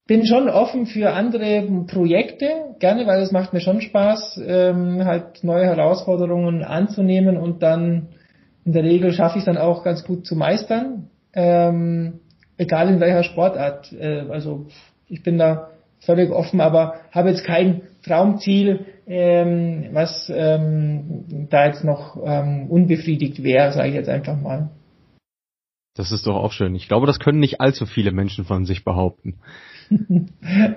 bin schon offen für andere Projekte, gerne, weil es macht mir schon Spaß, ähm, halt neue Herausforderungen anzunehmen und dann in der Regel schaffe ich es dann auch ganz gut zu meistern, ähm, egal in welcher Sportart. Äh, also ich bin da völlig offen, aber habe jetzt kein Traumziel, ähm, was ähm, da jetzt noch ähm, unbefriedigt wäre, sage ich jetzt einfach mal.
Das ist doch auch schön. Ich glaube, das können nicht allzu viele Menschen von sich behaupten.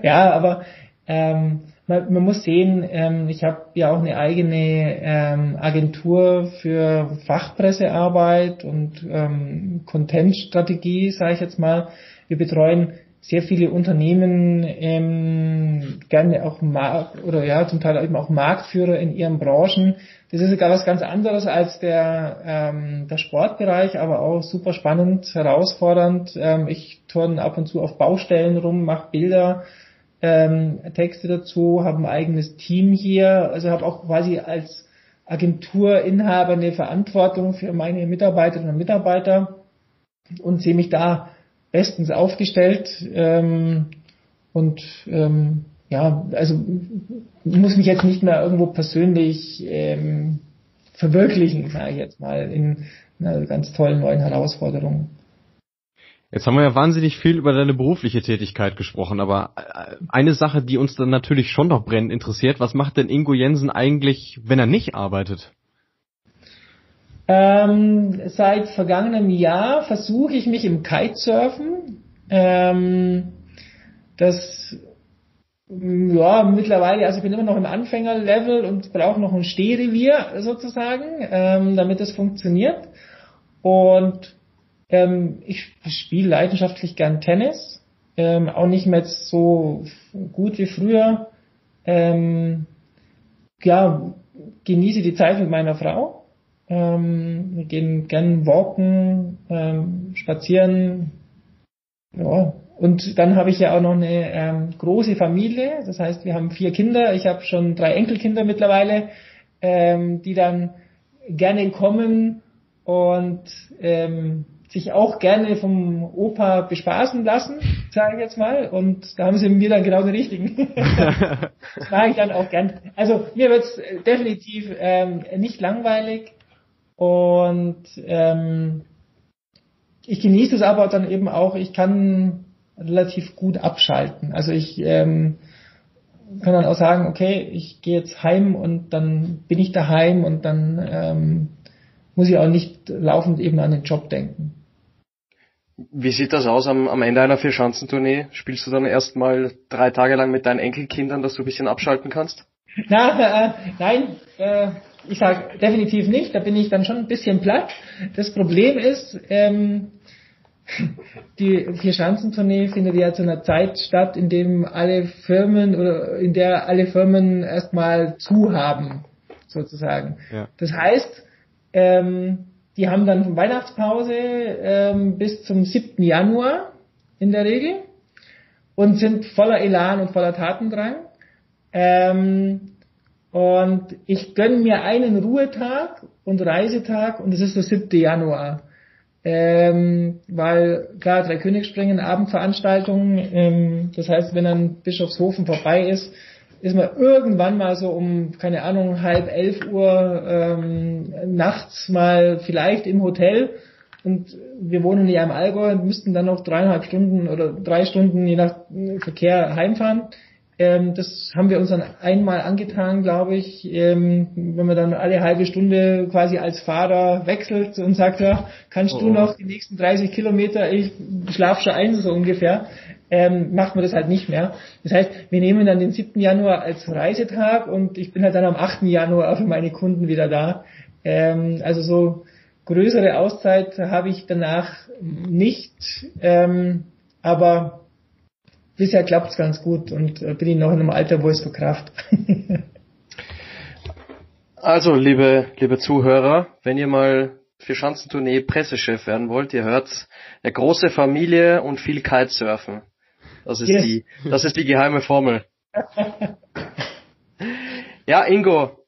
ja, aber ähm, man, man muss sehen, ähm, ich habe ja auch eine eigene ähm, Agentur für Fachpressearbeit und ähm, Content-Strategie, sage ich jetzt mal. Wir betreuen sehr viele Unternehmen ähm, gerne auch Markt oder ja zum Teil eben auch Marktführer in ihren Branchen. Das ist sogar was ganz anderes als der ähm, der Sportbereich, aber auch super spannend, herausfordernd. Ähm, ich turne ab und zu auf Baustellen rum, mache Bilder, ähm, Texte dazu, habe ein eigenes Team hier, also habe auch quasi als Agenturinhaber eine Verantwortung für meine Mitarbeiterinnen und Mitarbeiter und sehe mich da bestens aufgestellt ähm, und ähm, ja, also muss mich jetzt nicht mehr irgendwo persönlich ähm, verwirklichen, sage ich jetzt mal, in einer ganz tollen neuen Herausforderung.
Jetzt haben wir ja wahnsinnig viel über deine berufliche Tätigkeit gesprochen, aber äh, eine Sache, die uns dann natürlich schon noch brennend interessiert, was macht denn Ingo Jensen eigentlich, wenn er nicht arbeitet?
Ähm, seit vergangenem Jahr versuche ich mich im Kitesurfen. Ähm, das ja, mittlerweile, also ich bin immer noch im Anfängerlevel und brauche noch ein Stehrevier sozusagen, ähm, damit das funktioniert. Und ähm, ich spiele leidenschaftlich gern Tennis, ähm, auch nicht mehr so gut wie früher. Ähm, ja, genieße die Zeit mit meiner Frau ähm, wir gehen gern walken, ähm, spazieren. Ja, und dann habe ich ja auch noch eine ähm, große Familie. Das heißt, wir haben vier Kinder. Ich habe schon drei Enkelkinder mittlerweile, die dann gerne kommen und ähm, sich auch gerne vom Opa bespaßen lassen, sage ich jetzt mal. Und da haben sie mir dann genau den richtigen. das mache ich dann auch gern. Also mir wird's definitiv ähm, nicht langweilig und ähm, ich genieße es aber dann eben auch, ich kann relativ gut abschalten. Also ich ähm, kann dann auch sagen, okay, ich gehe jetzt heim und dann bin ich daheim und dann ähm, muss ich auch nicht laufend eben an den Job denken.
Wie sieht das aus am, am Ende einer Vierschanzentournee? Spielst du dann erstmal drei Tage lang mit deinen Enkelkindern, dass du ein bisschen abschalten kannst?
Na, äh, nein, äh, ich sage definitiv nicht. Da bin ich dann schon ein bisschen platt. Das Problem ist, ähm, die Vierschanzentournee findet ja zu einer Zeit statt, in dem alle Firmen oder in der alle Firmen erstmal zu haben, sozusagen. Ja. Das heißt, ähm, die haben dann Weihnachtspause ähm, bis zum 7. Januar in der Regel und sind voller Elan und voller Tatendrang. Ähm, und ich gönne mir einen Ruhetag und Reisetag und es ist der 7. Januar ähm, weil klar, drei Königsspringen, Abendveranstaltungen, ähm, das heißt, wenn dann Bischofshofen vorbei ist, ist man irgendwann mal so um, keine Ahnung, halb elf Uhr ähm, nachts mal vielleicht im Hotel und wir wohnen ja im Allgäu und müssten dann noch dreieinhalb Stunden oder drei Stunden je nach Verkehr heimfahren. Ähm, das haben wir uns dann einmal angetan, glaube ich, ähm, wenn man dann alle halbe Stunde quasi als Fahrer wechselt und sagt, ja, kannst oh. du noch die nächsten 30 Kilometer, ich schlaf schon ein, so ungefähr, ähm, macht man das halt nicht mehr. Das heißt, wir nehmen dann den 7. Januar als Reisetag und ich bin halt dann am 8. Januar für meine Kunden wieder da. Ähm, also so größere Auszeit habe ich danach nicht, ähm, aber bisher klappt es ganz gut und äh, bin ich noch in einem Alter, wo es so Kraft.
also, liebe, liebe Zuhörer, wenn ihr mal für Schanzentournee Pressechef werden wollt, ihr hört eine große Familie und viel Kitesurfen. Das ist yes. die, das ist die geheime Formel. ja, Ingo,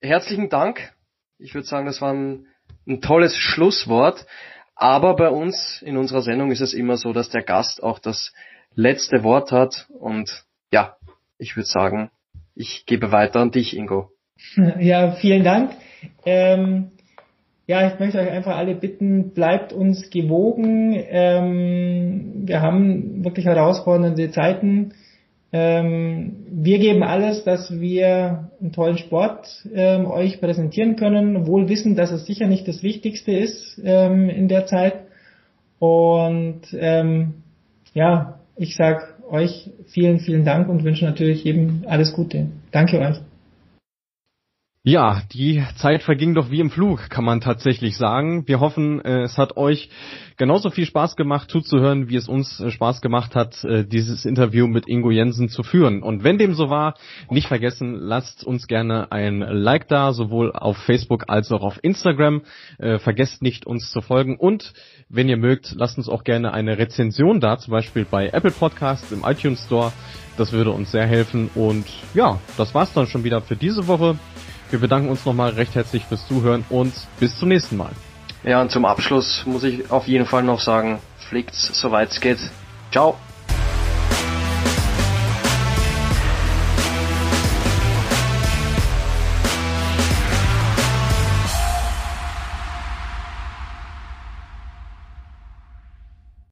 herzlichen Dank. Ich würde sagen, das war ein, ein tolles Schlusswort. Aber bei uns in unserer Sendung ist es immer so, dass der Gast auch das letzte Wort hat. Und ja, ich würde sagen, ich gebe weiter an dich, Ingo.
Ja, vielen Dank. Ähm, ja, ich möchte euch einfach alle bitten, bleibt uns gewogen. Ähm, wir haben wirklich herausfordernde Zeiten. Ähm, wir geben alles, dass wir einen tollen Sport ähm, euch präsentieren können, wohl wissen, dass es sicher nicht das Wichtigste ist ähm, in der Zeit. Und ähm, ja, ich sage euch vielen, vielen Dank und wünsche natürlich jedem alles Gute. Danke euch.
Ja, die Zeit verging doch wie im Flug, kann man tatsächlich sagen. Wir hoffen, äh, es hat euch genauso viel Spaß gemacht zuzuhören, wie es uns äh, Spaß gemacht hat, äh, dieses Interview mit Ingo Jensen zu führen. Und wenn dem so war, nicht vergessen, lasst uns gerne ein Like da, sowohl auf Facebook als auch auf Instagram. Vergesst nicht, uns zu folgen. Und wenn ihr mögt, lasst uns auch gerne eine Rezension da, zum Beispiel bei Apple Podcasts im iTunes Store. Das würde uns sehr helfen. Und ja, das war's dann schon wieder für diese Woche. Wir bedanken uns nochmal recht herzlich fürs Zuhören und bis zum nächsten Mal.
Ja, und zum Abschluss muss ich auf jeden Fall noch sagen, fliegt's, soweit es geht. Ciao.